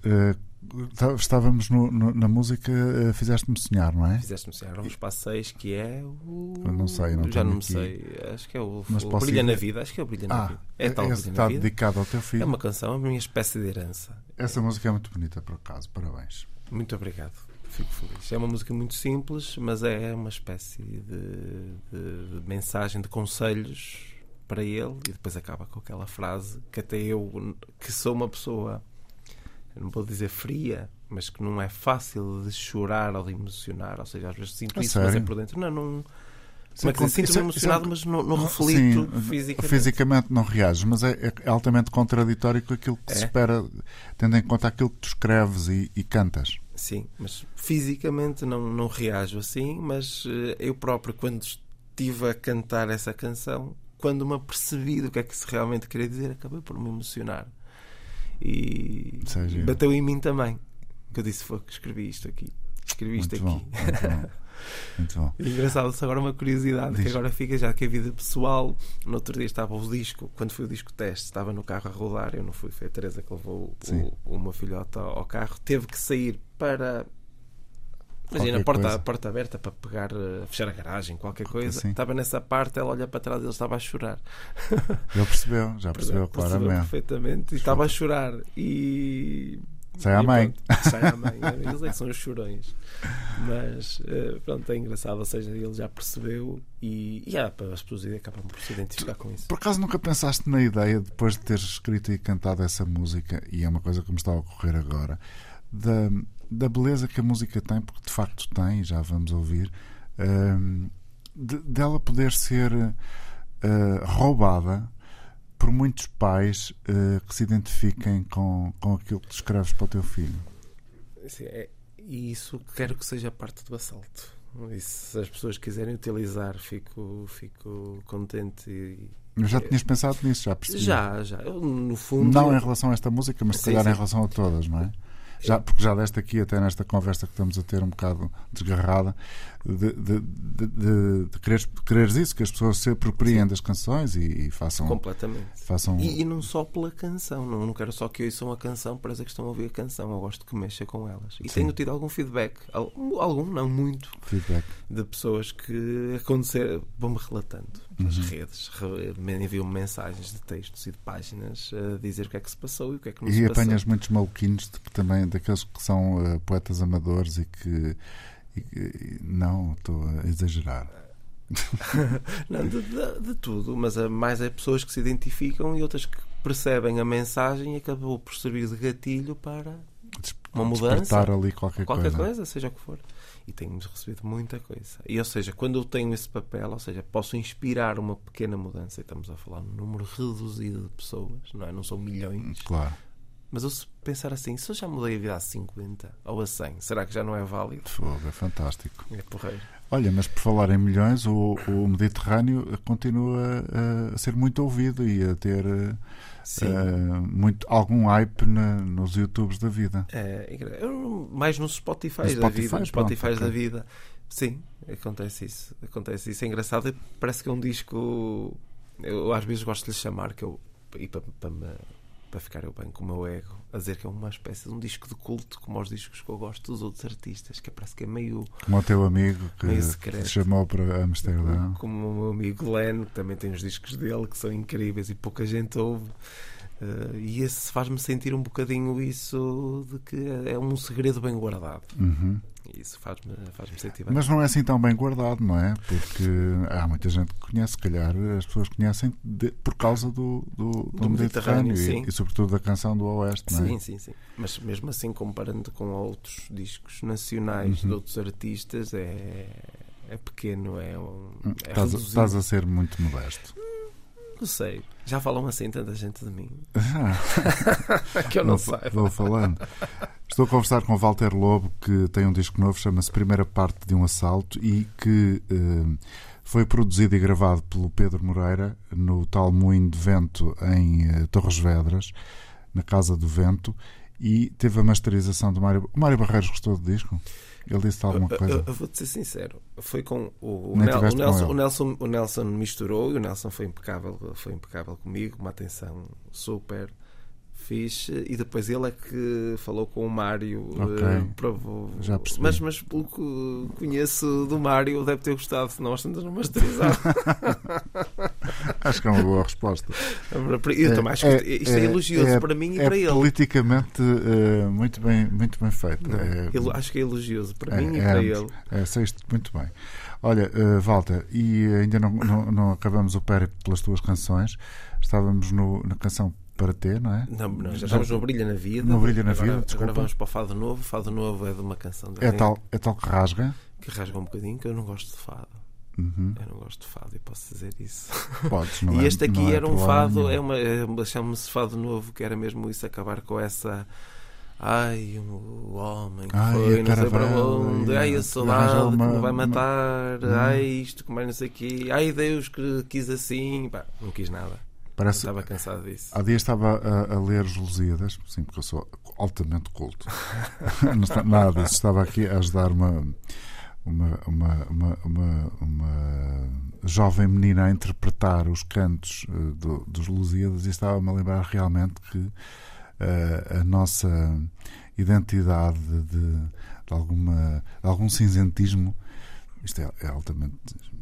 estávamos no, no, na música uh, Fizeste-me Sonhar, não é? Fizeste-me Sonhar, vamos para seis, que é o. Eu não sei, não Já não me aqui. sei. Acho que é o, Mas o Brilha ir... na Vida. Acho que é o Brilha na ah, Vida. É tal está dedicado ao teu filho. É uma canção, é a minha espécie de herança. Essa música é muito bonita, por acaso. Parabéns. Muito obrigado. Fico feliz. É uma música muito simples, mas é uma espécie de, de, de mensagem, de conselhos para ele e depois acaba com aquela frase que até eu, que sou uma pessoa, não vou dizer fria, mas que não é fácil de chorar ou de emocionar, ou seja, às vezes sinto isso, mas é por dentro. Não, não. Como é que sinto-me emocionado, mas não, não reflito sim, fisicamente. Fisicamente não reages, mas é, é, altamente contraditório com aquilo que é? se espera, tendo em conta aquilo que tu escreves e, e cantas. Sim, mas fisicamente não, não reajo assim, mas eh, eu próprio, quando estive a cantar essa canção, quando me apercebi do que é que se realmente queria dizer, acabei por me emocionar. E Seja. bateu em mim também. Que eu disse: Foi que escrevi isto aqui. Escrevi isto muito aqui. Bom, muito bom. Muito bom. E engraçado, só agora uma curiosidade Diz. que agora fica já que a vida pessoal. No outro dia estava o disco, quando foi o disco teste, estava no carro a rodar. Eu não fui, foi a Teresa que levou Sim. o, o meu filhote ao carro. Teve que sair para. Imagina, porta, coisa. porta aberta para pegar, eh, fechar a garagem, qualquer coisa. Sim. Estava nessa parte, ela olha para trás e ele estava a chorar. Ele percebeu, já percebeu claramente. perfeitamente. E estava a chorar. E. Sai à mãe. pronto, sai à mãe. Eles é que são os chorões. Mas eh, pronto, é engraçado. Ou seja, ele já percebeu e, e há, as pessoas acabam por se identificar com isso. Por acaso nunca pensaste na ideia, depois de teres escrito e cantado essa música, e é uma coisa que me está a ocorrer agora, da, da beleza que a música tem, porque de facto tem, e já vamos ouvir, hum, de- dela poder ser eh, roubada por muitos pais eh, que se identifiquem com, com aquilo que tu escreves para o teu filho. Assim, é- e isso quero que seja parte do assalto. E se as pessoas quiserem utilizar, fico, fico contente. E, Mas já tinhas pensado nisso, já percebi. já, já. Eu, no fundo. Não em relação a esta música, mas se calhar sim. em relação a todas, não é? Já, porque já deste aqui, até nesta conversa que estamos a ter um bocado desgarrada, de, de, de, de, quereres, quereres isso, que as pessoas se apropriem das canções e, e façam. Completamente. façam E, e não só pela canção, não, não quero só que ouçam a canção para dizer que estão a ouvir a canção, eu gosto que mexa com elas. E Sim. tenho tido algum feedback, al- algum, não muito, feedback. de pessoas que acontecer, vão-me relatando nas Uhum. redes, re- me enviam-me mensagens de textos e de páginas a dizer o que é que se passou e o que é que não E se apanhas passou. muitos maluquinhos de que também, daqueles que são eh, poetas amadores e que. e que- não, estou a exagerar. Não, de, de- de tudo, mas é mais é pessoas que se identificam e outras que percebem a mensagem e acabou por servir de gatilho para uma mudança. Despertar ali qualquer, qualquer coisa. coisa, seja o que for. E tenho recebido muita coisa. E, ou seja, quando eu tenho esse papel, ou seja, posso inspirar uma pequena mudança, e estamos a falar num número reduzido de pessoas, não é? Não são milhões. Claro. Mas eu se pensar assim, se eu já mudei a vida a 50 ou a 100, será que já não é válido? Fogo, é fantástico. É porreiro. Olha, mas por falar em milhões, o, o Mediterrâneo continua a, a ser muito ouvido e a ter eh, Sim. eh, muito, algum hype na- nos YouTubes da vida. É, mais nos Spotify, No da Spotify, vida. Nos pronto, Spotify da vida. Sim, acontece isso. Acontece isso. É engraçado. Parece que é um disco. Eu às vezes gosto de lhe chamar que eu. E para, para, me- para ficar eu bem com o meu ego, a dizer que é uma espécie de um disco de culto, como os discos que eu gosto dos outros artistas, que parece que é meio. Como o teu amigo que, te chamou para Amsterdão. Como o meu amigo Glenn, que também tem os discos dele que são incríveis e pouca gente ouve. Eh, e esse faz-me sentir um bocadinho isso de que é um segredo bem guardado. Uhum. Isso faz-me faz sentir bem. Mas não é assim tão bem guardado, não é? Porque há muita gente que conhece, se calhar as pessoas conhecem de- por causa do, do, do Do Mediterrâneo, Mediterrâneo, e, e, sobretudo da canção do Oeste, não é? Sim, sim, sim. Mas mesmo assim, comparando com outros discos nacionais Uhum. de outros artistas, é, é pequeno, é, um, é Estás, estás a ser muito modesto. Não sei. Já falam assim tanta gente de mim Ah, que eu não vou, sei. vou falando. Estou a conversar com Walter Lobo, que tem um disco novo, chama-se Primeira Parte de um Assalto e que eh, foi produzido e gravado pelo Pedro Moreira no tal Moinho de Vento em eh, Torres Vedras, na Casa do Vento, e teve a masterização do Mário. O Mário Barreiros gostou do disco? Ele disse alguma Eu, coisa? eu- eu vou-te ser sincero, foi com o, o, Nel- o com Nelson, ele. o, Nelson, o Nelson misturou e o Nelson foi impecável, foi impecável comigo, uma atenção super fixe e depois ele é que falou com o Mário eh, para- Já percebi. mas, mas pelo que conheço do Mário deve ter gostado, senão nós estamos a masterizar. Acho que é uma boa resposta. eu também acho que isto é, elogioso para mim e é para ele. politicamente eh, muito, bem, muito bem feito. Não, É- ele- acho que é elogioso para É, mim e é para ele. É, sei isto muito bem. Olha, eh, Walter, e ainda não, não, não acabamos o périplo pelas tuas canções. Estávamos no, na canção Para Ter, não é? Não, não, já estamos no Brilha na Vida. No Brilha na agora, Vida, desculpa. Agora vamos para o Fado Novo. O Fado Novo é de uma canção da É tal, é tal que rasga. que rasga um bocadinho, que eu não gosto de fado. Uhum. Eu não gosto de fado e posso dizer isso. Podes, não e é- este aqui não é era um fado, é uma, é uma chama-se Fado Novo, que era mesmo isso, acabar com essa. Ai, o homem que Ai, foi, não sei para onde, ai, a saudade uma- que me vai uma- matar, Hum. ai, isto que mais não sei o quê, ai, Deus que quis assim, pá, não quis nada. Parece... estava cansado disso. Há dias estava a, a, ler os Lusíadas, sim, porque eu sou altamente culto. não está, nada disso. Estava aqui a ajudar uma, uma, uma, uma, uma, uma jovem menina a interpretar os cantos uh, do, dos Lusíadas e estava-me a lembrar realmente que uh, a nossa identidade de, de, alguma, de algum cinzentismo isto é, é, altamente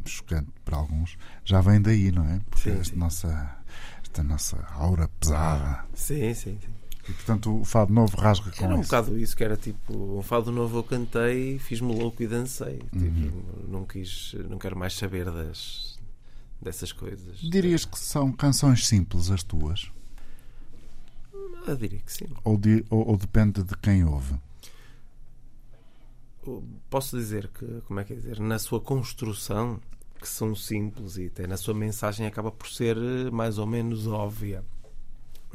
chocante para alguns, já vem daí, não é? Porque sim, esta, sim. Nossa, esta nossa aura pesada. Sim, sim, sim. E portanto o fado novo rasga com Era um isso. bocado isso, que era tipo, um fado novo eu cantei, fiz-me louco e dancei. Tipo, uhum. não quis, não quero mais saber das, dessas coisas. Dirias que são canções simples as tuas? Eu diria que sim. Ou, ou, ou depende de quem ouve? Posso dizer que, como é que é dizer, na sua construção, que são simples e até na sua mensagem acaba por ser eh, mais ou menos óbvia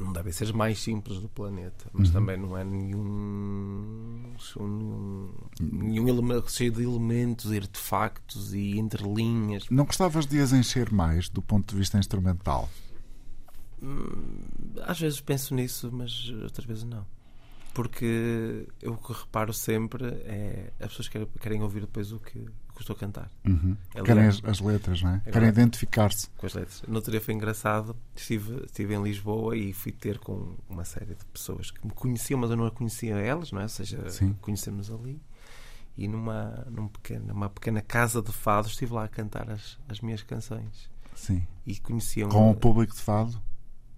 não devem ser as mais simples do planeta, mas uhum. também não é nenhum, nenhum, nenhum elemento cheio de elementos, artefactos e entrelinhas. Não gostavas de as encher mais do ponto de vista instrumental? Hum, às vezes penso nisso, mas outras vezes não. Porque eu o que reparo sempre é as pessoas querem, querem ouvir depois o que, que estou a cantar. Uhum. Querem as, as, letras, não é? é Querem identificar-se. Com as letras. No outro dia foi engraçado. Estive, estive em Lisboa e fui ter com uma série de pessoas que me conheciam, mas eu não a conhecia elas, não é? Ou seja, Sim. conhecemos ali. E numa, num pequeno, numa pequena casa de fado estive lá a cantar as, as minhas canções. Sim. E conheciam. Com o público de fado?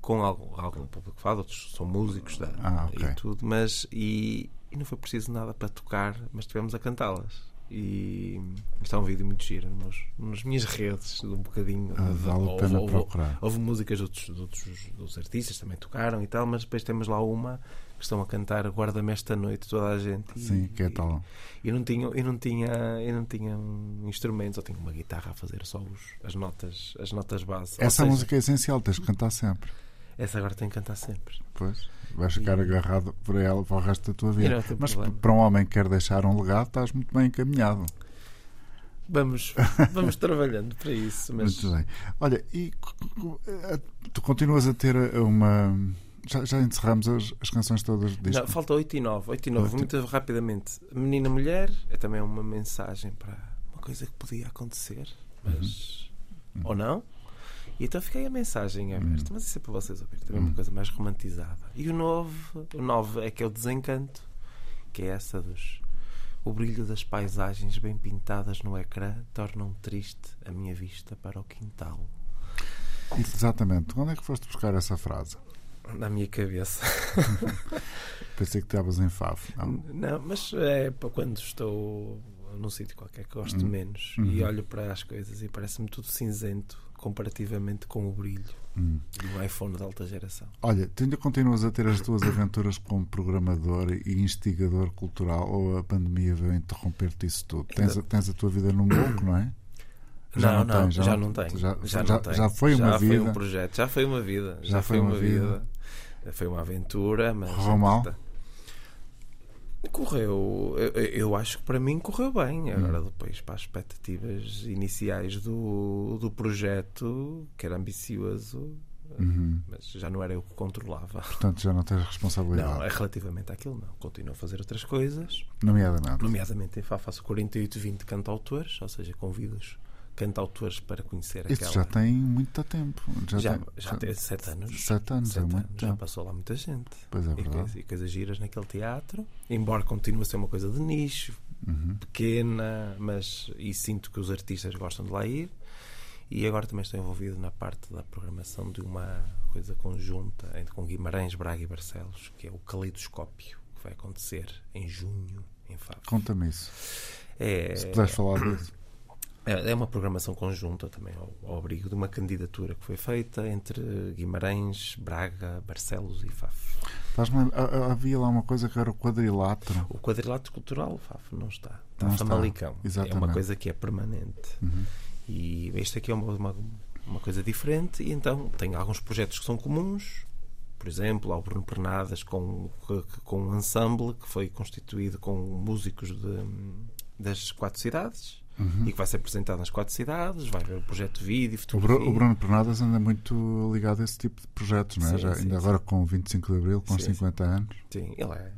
Com algum, algum público de fado, outros são músicos da, ah, okay. e tudo, mas. E, e não foi preciso nada para tocar, mas estivemos a cantá-las e está um vídeo muito giro nos, nas minhas redes, um bocadinho. Ah, vale a pena houve, procurar. Houve, músicas de outros, de outros, de outros artistas também tocaram e tal, mas depois temos lá uma que estão a cantar Guarda-me esta noite toda a gente. Sim, e, que é tal. E eu não tinha, eu não tinha, eu não tinha um instrumento, só tinha uma guitarra a fazer só os, as notas, as notas base. Essa seja, música é essencial, tens de cantar sempre. Essa agora tem que cantar sempre. Pois vais ficar e... agarrado por ela para o resto da tua vida. Mas problema. para um homem que quer deixar um legado, estás muito bem encaminhado. Vamos, vamos trabalhando para isso. Mas... Muito bem. Olha, e tu continuas a ter uma. Já, já encerramos as, as, canções todas disto? Não, falta 8 e 9. 8 e 9, 8. muito rapidamente. Menina Mulher é também uma mensagem para uma coisa que podia acontecer, mas. Uhum. Ou não. E então fiquei a mensagem aberta. Uhum. Mas isso é para vocês ouvir. Também uhum. uma coisa mais romantizada. E o 9, o 9 é que é o desencanto, que é essa dos o brilho das paisagens bem pintadas no ecrã tornam triste a minha vista para o quintal. Exatamente. Onde é que foste buscar essa frase? Na minha cabeça. Pensei que estavas em Faf. Não? não, mas é para quando estou num sítio qualquer que gosto uhum. menos uhum. e olho para as coisas e parece-me tudo cinzento comparativamente com o brilho hum. do iPhone de alta geração. Olha, tu ainda continuas a ter as tuas aventuras como programador e instigador cultural ou a pandemia veio interromper-te isso tudo? Tens, a, tens a tua vida num bloco, não é? Já não, não, tens, já, já, não tenho. Já, já, já, não já foi uma vida. Já foi um projeto, já foi uma vida. Já, foi uma vida. vida. Foi uma aventura, mas. Correu mal? Correu, eu, eu, acho que para mim correu bem. Agora, hum. depois, para as expectativas iniciais do, do projeto, que era ambicioso, uhum. mas já não era eu que controlava. Portanto, já não tens responsabilidade. Não, é relativamente àquilo, não. Continuo a fazer outras coisas. Nomeadamente. Nomeadamente, faço 48, 20 cantautores, ou seja, convidos cantautores para conhecer Isso aquela... já tem muito tempo. Já, já tem, já tem sete anos. Sete anos, sete é muito Já passou lá muita gente. Pois é verdade. E coisas, e coisas giras naquele teatro. Embora continue a ser uma coisa de nicho, uhum. pequena, mas e sinto que os artistas gostam de lá ir. E agora também estou envolvido na parte da programação de uma coisa conjunta entre com Guimarães, Braga e Barcelos, que é o Caleidoscópio, que vai acontecer em junho em Fábio. Conta-me isso. É, Se puderes falar disso. É, é uma programação conjunta também ao, ao, abrigo de uma candidatura que foi feita entre Guimarães, Braga, Barcelos e Faf. Havia lá uma coisa que era o quadrilátero. O quadrilátero cultural, Faf, não está. Está não Famalicão. Está. É uma coisa que é permanente. Uhum. E este aqui é uma, uma, uma, coisa diferente. E então tem alguns projetos que são comuns. Por exemplo, ao Bruno Pernadas com, com um ensemble que foi constituído com músicos de, das quatro cidades uhum. e que vai ser apresentado nas quatro cidades, vai haver o projeto vídeo, fotografia. O Bruno Pernadas anda muito ligado a esse tipo de projetos, não é? Sim, Já, sim, ainda sim. agora com 25 de Abril, com sim, 50 anos. Sim, ele é,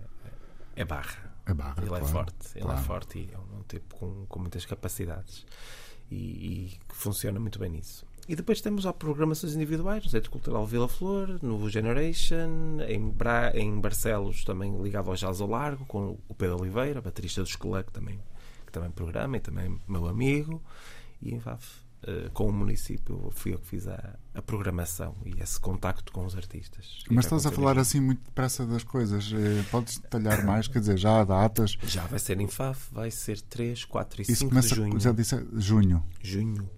é barra. É barra, ele claro, é forte, ele é claro. é forte e é um tipo com, com muitas capacidades e, e que funciona muito bem nisso. E depois temos as programações individuais no Centro Cultural Vila Flor, no Generation, em, Bra em Barcelos, também ligado ao Jazz ao Largo, com o Pedro Oliveira, baterista do Escolã, que também, também programa e também meu amigo. E em Vaf, uh, com o município, fui eu que fiz a, a programação e esse contacto com os artistas. Mas estás a falar assim muito depressa das coisas. Eh, podes detalhar mais? Quer dizer, já há datas? Já vai ser em Faf, vai ser 3, 4 e 5 de junho. Já disse junho. Junho.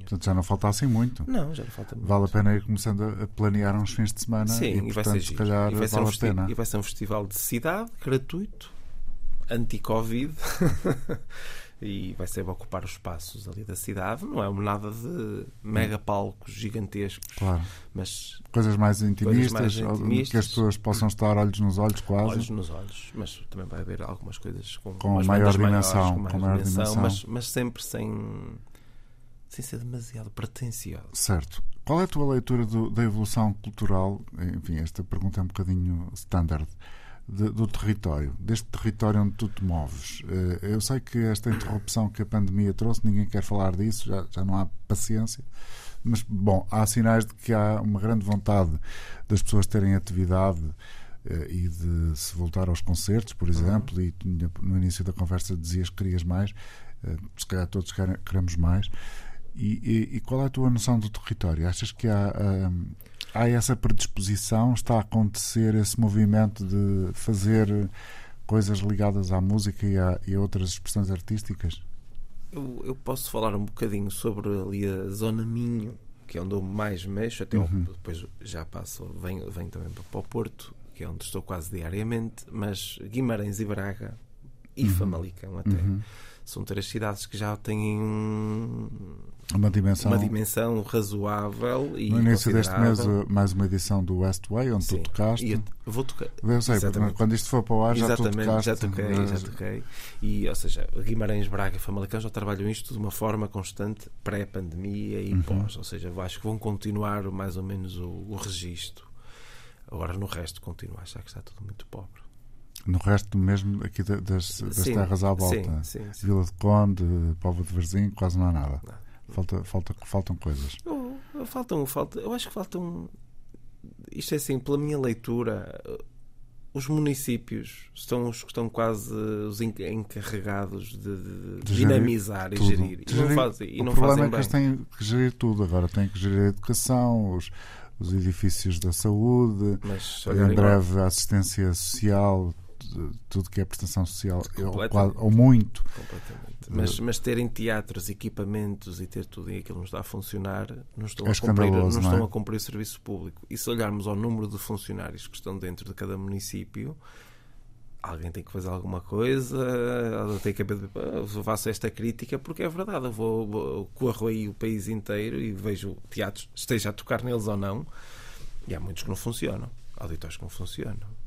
Portanto, já não falta assim muito. Não, já não falta muito. Vale a pena ir começando a planear uns fins de semana Sim, e, e portanto, vai ser se calhar e vai vale um a pena. E vai ser um festival de cidade, gratuito, anti-Covid. e vai ser ocupar os espaços ali da cidade. Não é nada de mega palcos gigantescos, claro. mas coisas mais intimistas, coisas mais intimistas, que as pessoas possam estar olhos nos olhos, quase. Olhos nos olhos, mas também vai haver algumas coisas com, com maior dimensão, maiores, com com maior dimensão, dimensão. Mas, mas sempre sem sem ser demasiado pretencioso. Certo. Qual é a tua leitura do, da evolução cultural? Enfim, esta pergunta é um bocadinho standard. De, do território, deste território onde tu te moves. Eh, eu sei que esta interrupção que a pandemia trouxe, ninguém quer falar disso, já, já não há paciência, mas, bom, há sinais de que há uma grande vontade das pessoas terem atividade eh, e de se voltar aos concertos, por exemplo, uhum. e no início da conversa dizias que querias mais, eh, se calhar todos queremos mais. E, e, e, qual é a tua noção do território? Achas que há, hum, há essa predisposição? Está a acontecer esse movimento de fazer coisas ligadas à música e a, e a outras expressões artísticas? Eu, eu, posso falar um bocadinho sobre ali a Zona Minho, que é onde eu mais mexo, até uhum. depois já passo, venho, venho também para o Porto, que é onde estou quase diariamente, mas Guimarães e Braga e uhum. Famalicão até. Uhum são três cidades que já têm um, uma dimensão, uma dimensão razoável e no início deste mês mais uma edição do Westway onde Sim, tu tocaste eu vou tocar. Eu sei, quando isto for para o ar já tu tocaste já toquei, já toquei. E, ou seja, Guimarães, Braga e Famalicão já trabalham isto de uma forma constante pré-pandemia e uhum. pós, ou seja, acho que vão continuar mais ou menos o, o registro. Agora no resto continua já que está tudo muito pobre no resto mesmo aqui das, das sim, terras à volta. Sim, sim, Vila de Conde, Povo de Varzim, quase não há nada. Não. Falta, falta, faltam coisas. Faltam, falta, eu acho que faltam. Isto é assim, pela minha leitura, os municípios estão os que estão quase os encarregados de, de, de dinamizar tudo. e gerir. E gerir não fazem, e o não problema fazem é que eles têm que gerir tudo agora. Têm que gerir a educação, os, os edifícios da saúde, Mas, em breve a assistência social, tudo que é prestação social, ou, ou muito. Mas, mas terem teatros, equipamentos e ter tudo e aquilo nos está a funcionar, não estão, é a, cumprir, não não estão é? a cumprir o serviço público. E se olharmos ao número de funcionários que estão dentro de cada município, alguém tem que fazer alguma coisa, tem que eu faço esta crítica porque é verdade, eu vou, vou corro aí o país inteiro e vejo teatros, esteja a tocar neles ou não, e há muitos que não funcionam, auditórios que não funcionam.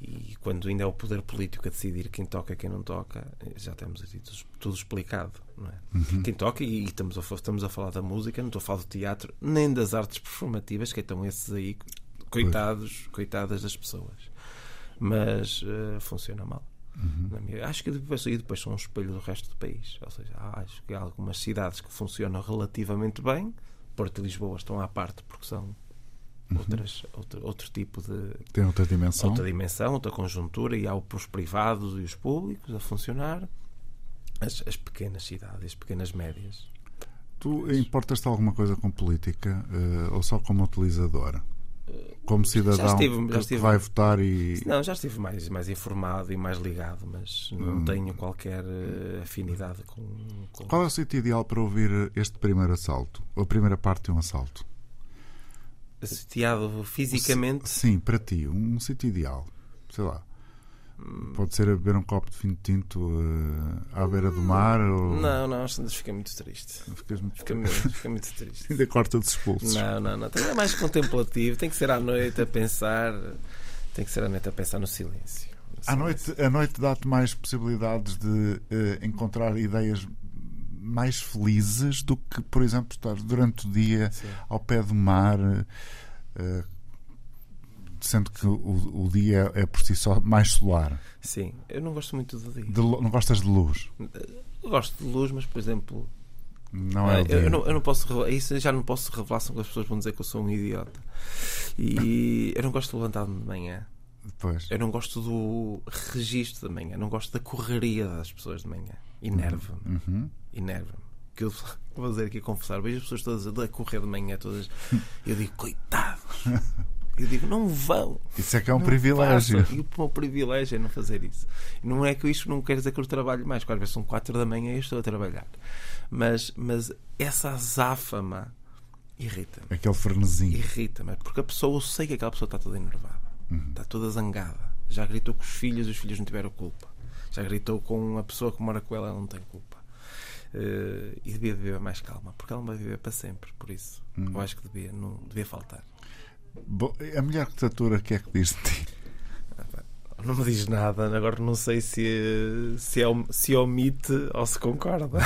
E quando ainda é o poder político a decidir quem toca e quem não toca, já temos tudo, tudo explicado. Não é? Uhum. Quem toca, e estamos a, estamos a falar da música, não estou a falar do teatro, nem das artes performativas, que estão esses aí, coitados, coitadas das pessoas. Mas uh, funciona mal. Uhum. Minha, acho que depois, e depois são um espelho do resto do país. Ou seja, acho que há algumas cidades que funcionam relativamente bem. Porto e Lisboa estão à parte porque são outras, outro, outro tipo de. Tem outra dimensão. Outra dimensão, outra conjuntura, e há os privados e os públicos a funcionar. As, as pequenas cidades, as pequenas médias. Tu importas-te alguma coisa com política uh, ou só como utilizador? Como cidadão já estive, já estive, que vai votar e. Não, já estive mais, mais informado e mais ligado, mas não hum. tenho qualquer uh, afinidade com, com. Qual é o sítio ideal para ouvir este primeiro assalto? Ou a primeira parte de um assalto? Sitiado fisicamente? Sim, para ti, um, um sítio ideal. Sei lá. Pode ser a beber um copo de vinho tinto uh, à beira do mar? Ou... Não, não, fica muito triste. Ficas muito... Fica, muito, fica muito triste. Ainda corta dos expulsos. Não, não, não. Tem, é mais contemplativo. Tem que ser à noite a pensar. Tem que ser à noite a pensar no silêncio. No à noite, a noite dá-te mais possibilidades de uh, encontrar ideias mais felizes do que, por exemplo, estar durante o dia Sim. ao pé do mar, uh, sendo que o, o, dia é por si só mais solar. Sim, eu não gosto muito do dia. De, não gostas de luz? Eu gosto de luz, mas, por exemplo, não é, eu, eu, não, eu não posso isso já não posso revelar, senão as pessoas vão dizer que eu sou um idiota. E eu não gosto de levantar-me de manhã. Pois. Eu não gosto do registro da manhã, não gosto da correria das pessoas de manhã. Enerva-me. Uhum. Enerva-me. Que eu vou dizer aqui a confessar, vejo as pessoas todas a correr de manhã, todas. Eu digo, coitados. Eu digo, não vão. Isso é que é um privilégio. E o meu privilégio é não fazer isso. Não é que isto não quer dizer que eu trabalho mais, vezes são 4 da manhã e eu estou a trabalhar. Mas, mas essa azáfama irrita-me. Aquele frenesim. Irrita-me, porque a pessoa, eu sei que aquela pessoa está toda enervada, uhum. está toda zangada. Já gritou com os filhos, os filhos não tiveram culpa. Já gritou com a pessoa que mora com ela, ela não tem culpa. Uh, e devia viver mais calma, porque ela não vai viver para sempre. Por isso, uhum. eu acho que devia, não, devia faltar. Bom, a mulher arquitetura, o que é que diz de ti? Não me diz nada, agora não sei se, se, é, se omite ou se concorda.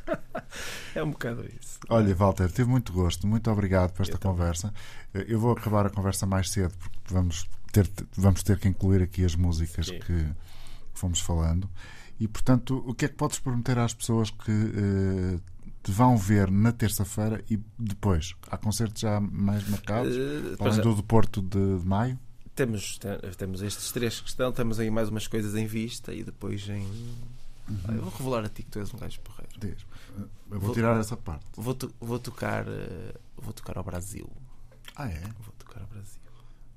é um bocado isso. Olha, Walter, tive muito gosto, muito obrigado por esta Eu conversa. Também. Eu vou acabar a conversa mais cedo, porque vamos ter, vamos ter que incluir aqui as músicas Sim. que fomos falando. E, portanto, o que é que podes prometer às pessoas que uh, te vão ver na terça-feira e depois? Há concertos já mais marcados? Uh, além do, do Porto de, de, maio? Temos, temos estes três que estão, temos aí mais umas coisas em vista e depois em. Uhum. Ah, eu vou revelar a ti que tu és um gajo porreiro. Diz. Eu vou, vou tirar essa parte. Vou, vou, tocar, uh, vou tocar ao Brasil. Ah, é? Vou tocar ao Brasil.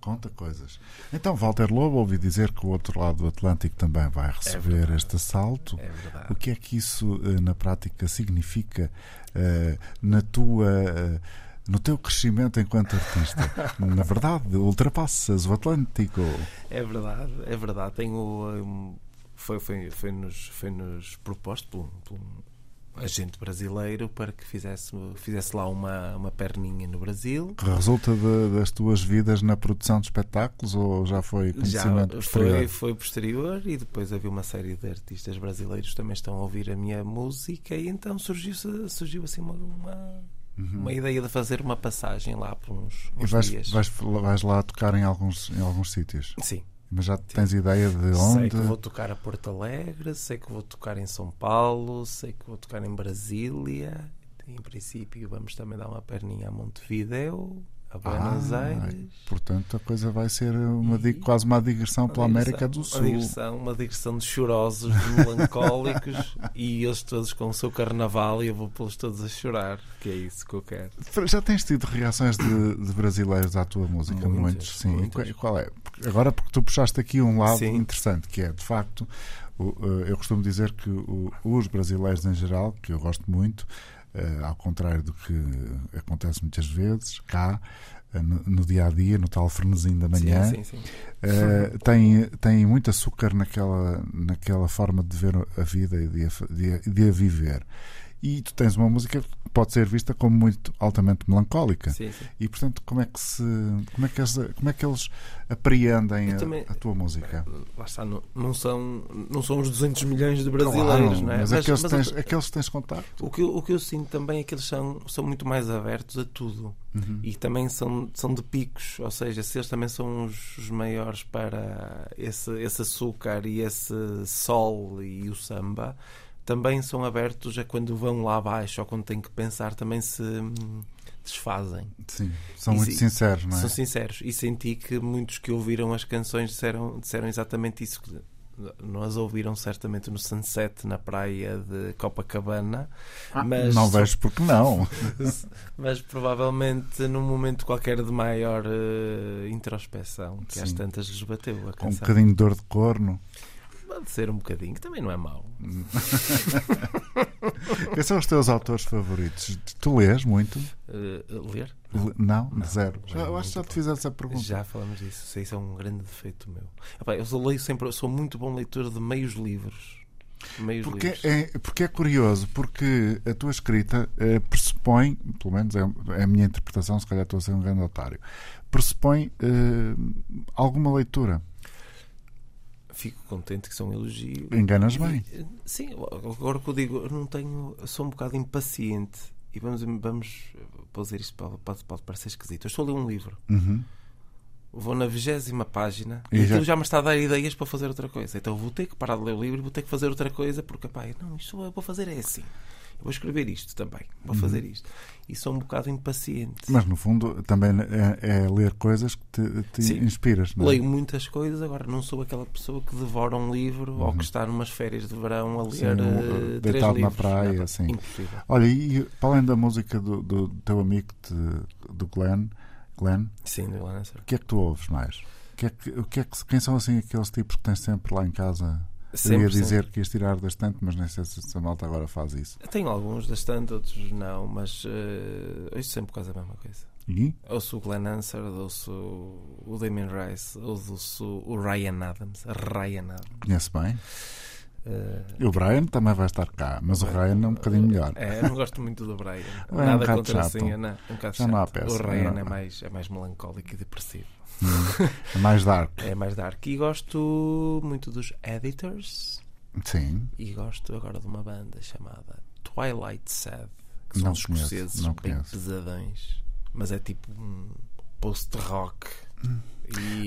Conta coisas. Então, Walter Lobo, ouvi dizer que o outro lado do Atlântico também vai receber é este assalto. É. O que é que isso, eh, na prática, significa uh, na tua. Uh, no teu crescimento enquanto artista. Na verdade, ultrapassas o Atlântico. É verdade, é verdade. Tenho. Um, foi, foi, foi, nos, foi nos proposto por, por um agente brasileiro para que fizesse, fizesse lá uma, uma perninha no Brasil. Resulta de, das tuas vidas na produção de espetáculos ou já foi conhecimento já posterior? Foi, foi posterior e depois havia uma série de artistas brasileiros que também estão a ouvir a minha música e então surgiu, surgiu assim uma, uma, uhum. uma ideia de fazer uma passagem lá por uns, uns e vais, dias. Vais, vais lá tocar em alguns, em alguns sítios? Sim. Mas já tens ideia de onde? Sei que vou tocar a Porto Alegre, sei que vou tocar em São Paulo, sei que vou tocar em Brasília. Em princípio, vamos também dar uma perninha a Montevideo a Buenos ah, Aires. Portanto, a coisa vai ser uma, e, quase uma digressão pela América do Sul. Uma digressão, uma digressão de chorosos, de melancólicos e eles todos com o seu carnaval e eu vou pô-los todos a chorar, que é isso que eu quero. Já tens tido reações de, de brasileiros à tua música? Muitos, muitos sim. Muitos. Qual é? Agora, porque tu puxaste aqui um lado sim. interessante, que é, de facto, eh, eu costumo dizer que os brasileiros em geral, que eu gosto muito, Uh, ao contrário do que acontece muitas vezes cá, uh, no, no, dia a dia, no tal frenesim da manhã, sim, sim, sim. Uh, tem, tem muito açúcar naquela, naquela forma de ver a vida e de de, de a viver e tu tens uma música que pode ser vista como muito altamente melancólica. Sim, sim. E portanto, como é que se como é que eles, como é que eles apreendem a, também, a, tua música? Lá está, não, não, são não são os 200 milhões de brasileiros, claro, não é? Mas, mas, aqueles, mas tens, aqueles tens contacto. O que, eu, o que eu sinto também é que eles são, são muito mais abertos a tudo. Uhum. E também são, são de picos, ou seja, se eles também são os, os maiores para esse, esse açúcar e esse sol e o samba, também são abertos a quando vão lá abaixo ou quando têm que pensar, também se hum, desfazem. Sim, são e, muito sinceros, não é? São sinceros. E senti que muitos que ouviram as canções disseram, disseram exatamente isso. Nós ouviram certamente no Sunset na praia de Copacabana, ah, mas não vejo porque não. mas provavelmente num momento qualquer de maior uh, introspeção, que Sim. às tantas lhes bateu a canção. Com um bocadinho de dor de corno. Ser um bocadinho, que também não é mau. Quem são os teus autores favoritos? Tu lês muito? Uh, ler? Não, não, zero. Já, eu acho que já te fiz essa pergunta. Já falamos disso. Isso é um grande defeito meu. Epá, eu leio sempre, sou muito bom leitor de meios livros. Meios porque, livros. É, porque é curioso, porque a tua escrita eh, pressupõe, pelo menos é, é, a minha interpretação, se calhar estou a ser um grande otário, pressupõe eh, alguma leitura. Fico contente que são um elogio. Enganas bem. Sim, agora que eu digo, eu não tenho. Sou um bocado impaciente. E vamos, vamos dizer isto pode, pode, pode parecer esquisito. Eu estou a ler um livro. Uhum. Vou na vigésima página e, e já... já me está a dar ideias para fazer outra coisa. Então vou ter que parar de ler o livro e vou ter que fazer outra coisa porque, pai, não, isto eu vou fazer é assim vou escrever isto também, vou uhum. fazer isto. E sou um bocado impaciente. Mas no fundo também é, é ler coisas que te, te Sim, inspiras. Não é? Leio muitas coisas, agora não sou aquela pessoa que devora um livro uhum. ou que está numas férias de verão a ler Sim, uh, deitado na praia. assim. Impossível. Olha, e para além da música do, do teu amigo de, do Glenn, Glenn Sim, do Glenn o que é que tu ouves mais? Que é que, que é que, quem são assim aqueles tipos que tens sempre lá em casa Sempre, eu ia dizer que ias tirar da estante, mas nem sei se a malta agora faz isso. tenho alguns da estante, outros não, mas uh, ouço sempre quase a mesma coisa. E? Ouço o Glenn Answer, ouço o Damien Rice, ouço o Ryan Adams. Ryan Adams. Conhece bem? Uh, o Brian também vai estar cá, mas o, Ryan é um bocadinho melhor. É, eu não gosto muito do Brian. É Nada um contra chato. assim, não, um bocado Já chato. não há peça. O Ryan é, mais, é mais melancólico e depressivo. Hum, é mais dark. É mais dark. E gosto muito dos Editors. Sim. E gosto agora de uma banda chamada Twilight Sad, que são não escoceses conheço, bem pesadões. Mas é tipo um post-rock. Hum.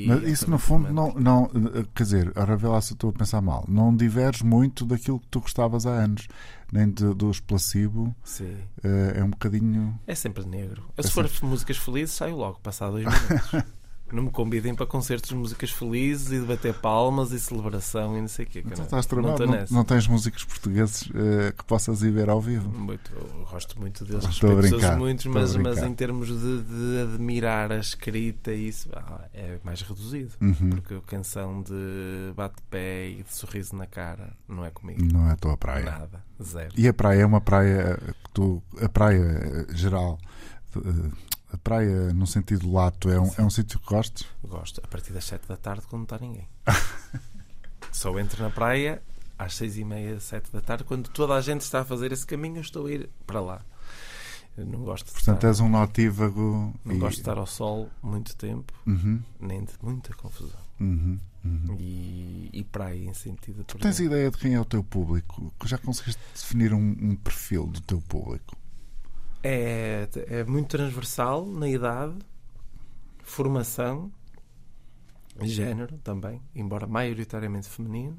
Mas isso no fundo não, não quer dizer, ora vê lá se estou a pensar mal, não diverges muito daquilo que tu gostavas há anos, nem de, dos placebo. Sim. Uh, é um bocadinho. É sempre negro. Eu, é se for músicas felizes, saio logo, passado dois minutos. Não me convidem para concertos de músicas felizes e de bater palmas e celebração e não sei o quê. Então, estás não, não, não, tens músicos portugueses uh, que possas ir ver ao vivo? Muito, eu gosto muito deles, Estou respeito a brincar, muitos, mas, mas em termos de, de, admirar a escrita, isso ah, é mais reduzido. Uhum. Porque a canção de bate-pé e de sorriso na cara não é comigo. Não é a tua praia. Nada, zero. E a praia é uma praia que tu, a praia eh, geral. A praia, no sentido lato, é um, é um sítio que gostes? Gosto. A partir das 7 da tarde, quando não está ninguém. Só entro na praia às 6 e meia, 7 da tarde, quando toda a gente está a fazer esse caminho, eu estou a ir para lá. Eu não gosto de Portanto, estar, és um notívago. Não e... gosto de estar ao sol muito tempo, uhum. nem de muita confusão. Uhum. Uhum. E, e praia em sentido. Tu tens ideia de quem é o teu público? Já conseguiste definir um, um perfil do teu público? É, é muito transversal na idade, formação, género também, embora maioritariamente feminino.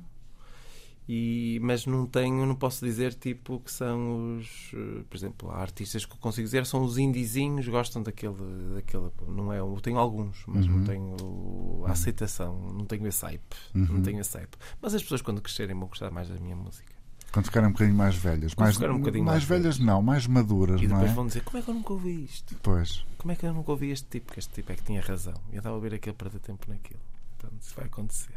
E, mas não tenho, não posso dizer tipo que são os, eh, por exemplo, há artistas que eu consigo dizer são os indizinhos, gostam daquele, daquele não é, eu tenho alguns, mas uhum. não tenho a aceitação, não tenho esse hype, uhum. não tenho esse hype. Mas as pessoas quando crescerem vão gostar mais da minha música. Quando ficarem um bocadinho mais velhas. Quando mais, um bocadinho mais, mais velhas, velhas, não, mais maduras. E depois é? vão dizer: como é que eu nunca ouvi isto? Pois. Como é que eu nunca ouvi este tipo? Que este tipo é que tinha razão. E eu estava a ver aquele perder tempo naquilo. Portanto, isso vai acontecer.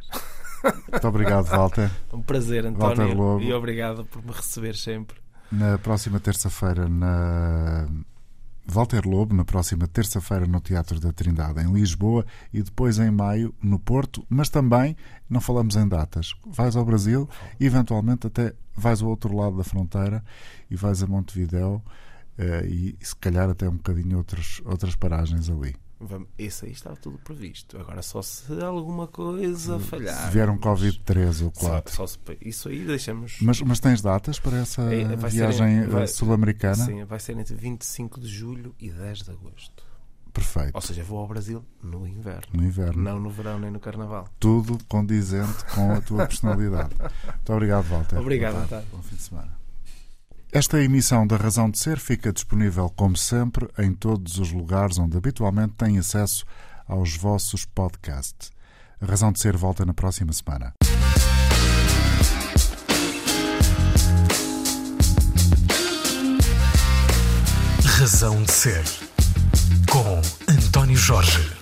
Muito obrigado, Walter. um prazer, António. E obrigado por me receber sempre. Na próxima terça-feira, na Walter Lobo, na próxima terça-feira no Teatro da Trindade, em Lisboa, e depois em maio no Porto, mas também, não falamos em datas, vais ao Brasil eventualmente até vais ao outro lado da fronteira e vais a Montevidéu uh, e se calhar até um bocadinho outras, outras paragens ali. Isso aí está tudo previsto. Agora, só se alguma coisa falhar. Se vier um Covid-3 ou 4. Só, só se, isso aí deixamos. Mas, mas tens datas para essa é, viagem eh, sul-americana? Sim, vai ser entre 25 de julho e 10 de agosto. Perfeito. Ou seja, vou ao Brasil no inverno. No inverno. Não no verão nem no carnaval. Tudo condizente com a tua personalidade. Muito obrigado, Walter. Obrigado, Otávio. Bom fim de semana. Esta emissão da Razão de Ser fica disponível, como sempre, em todos os lugares onde habitualmente têm acesso aos vossos podcasts. A Razão de Ser volta na próxima semana. Razão de Ser com António Jorge.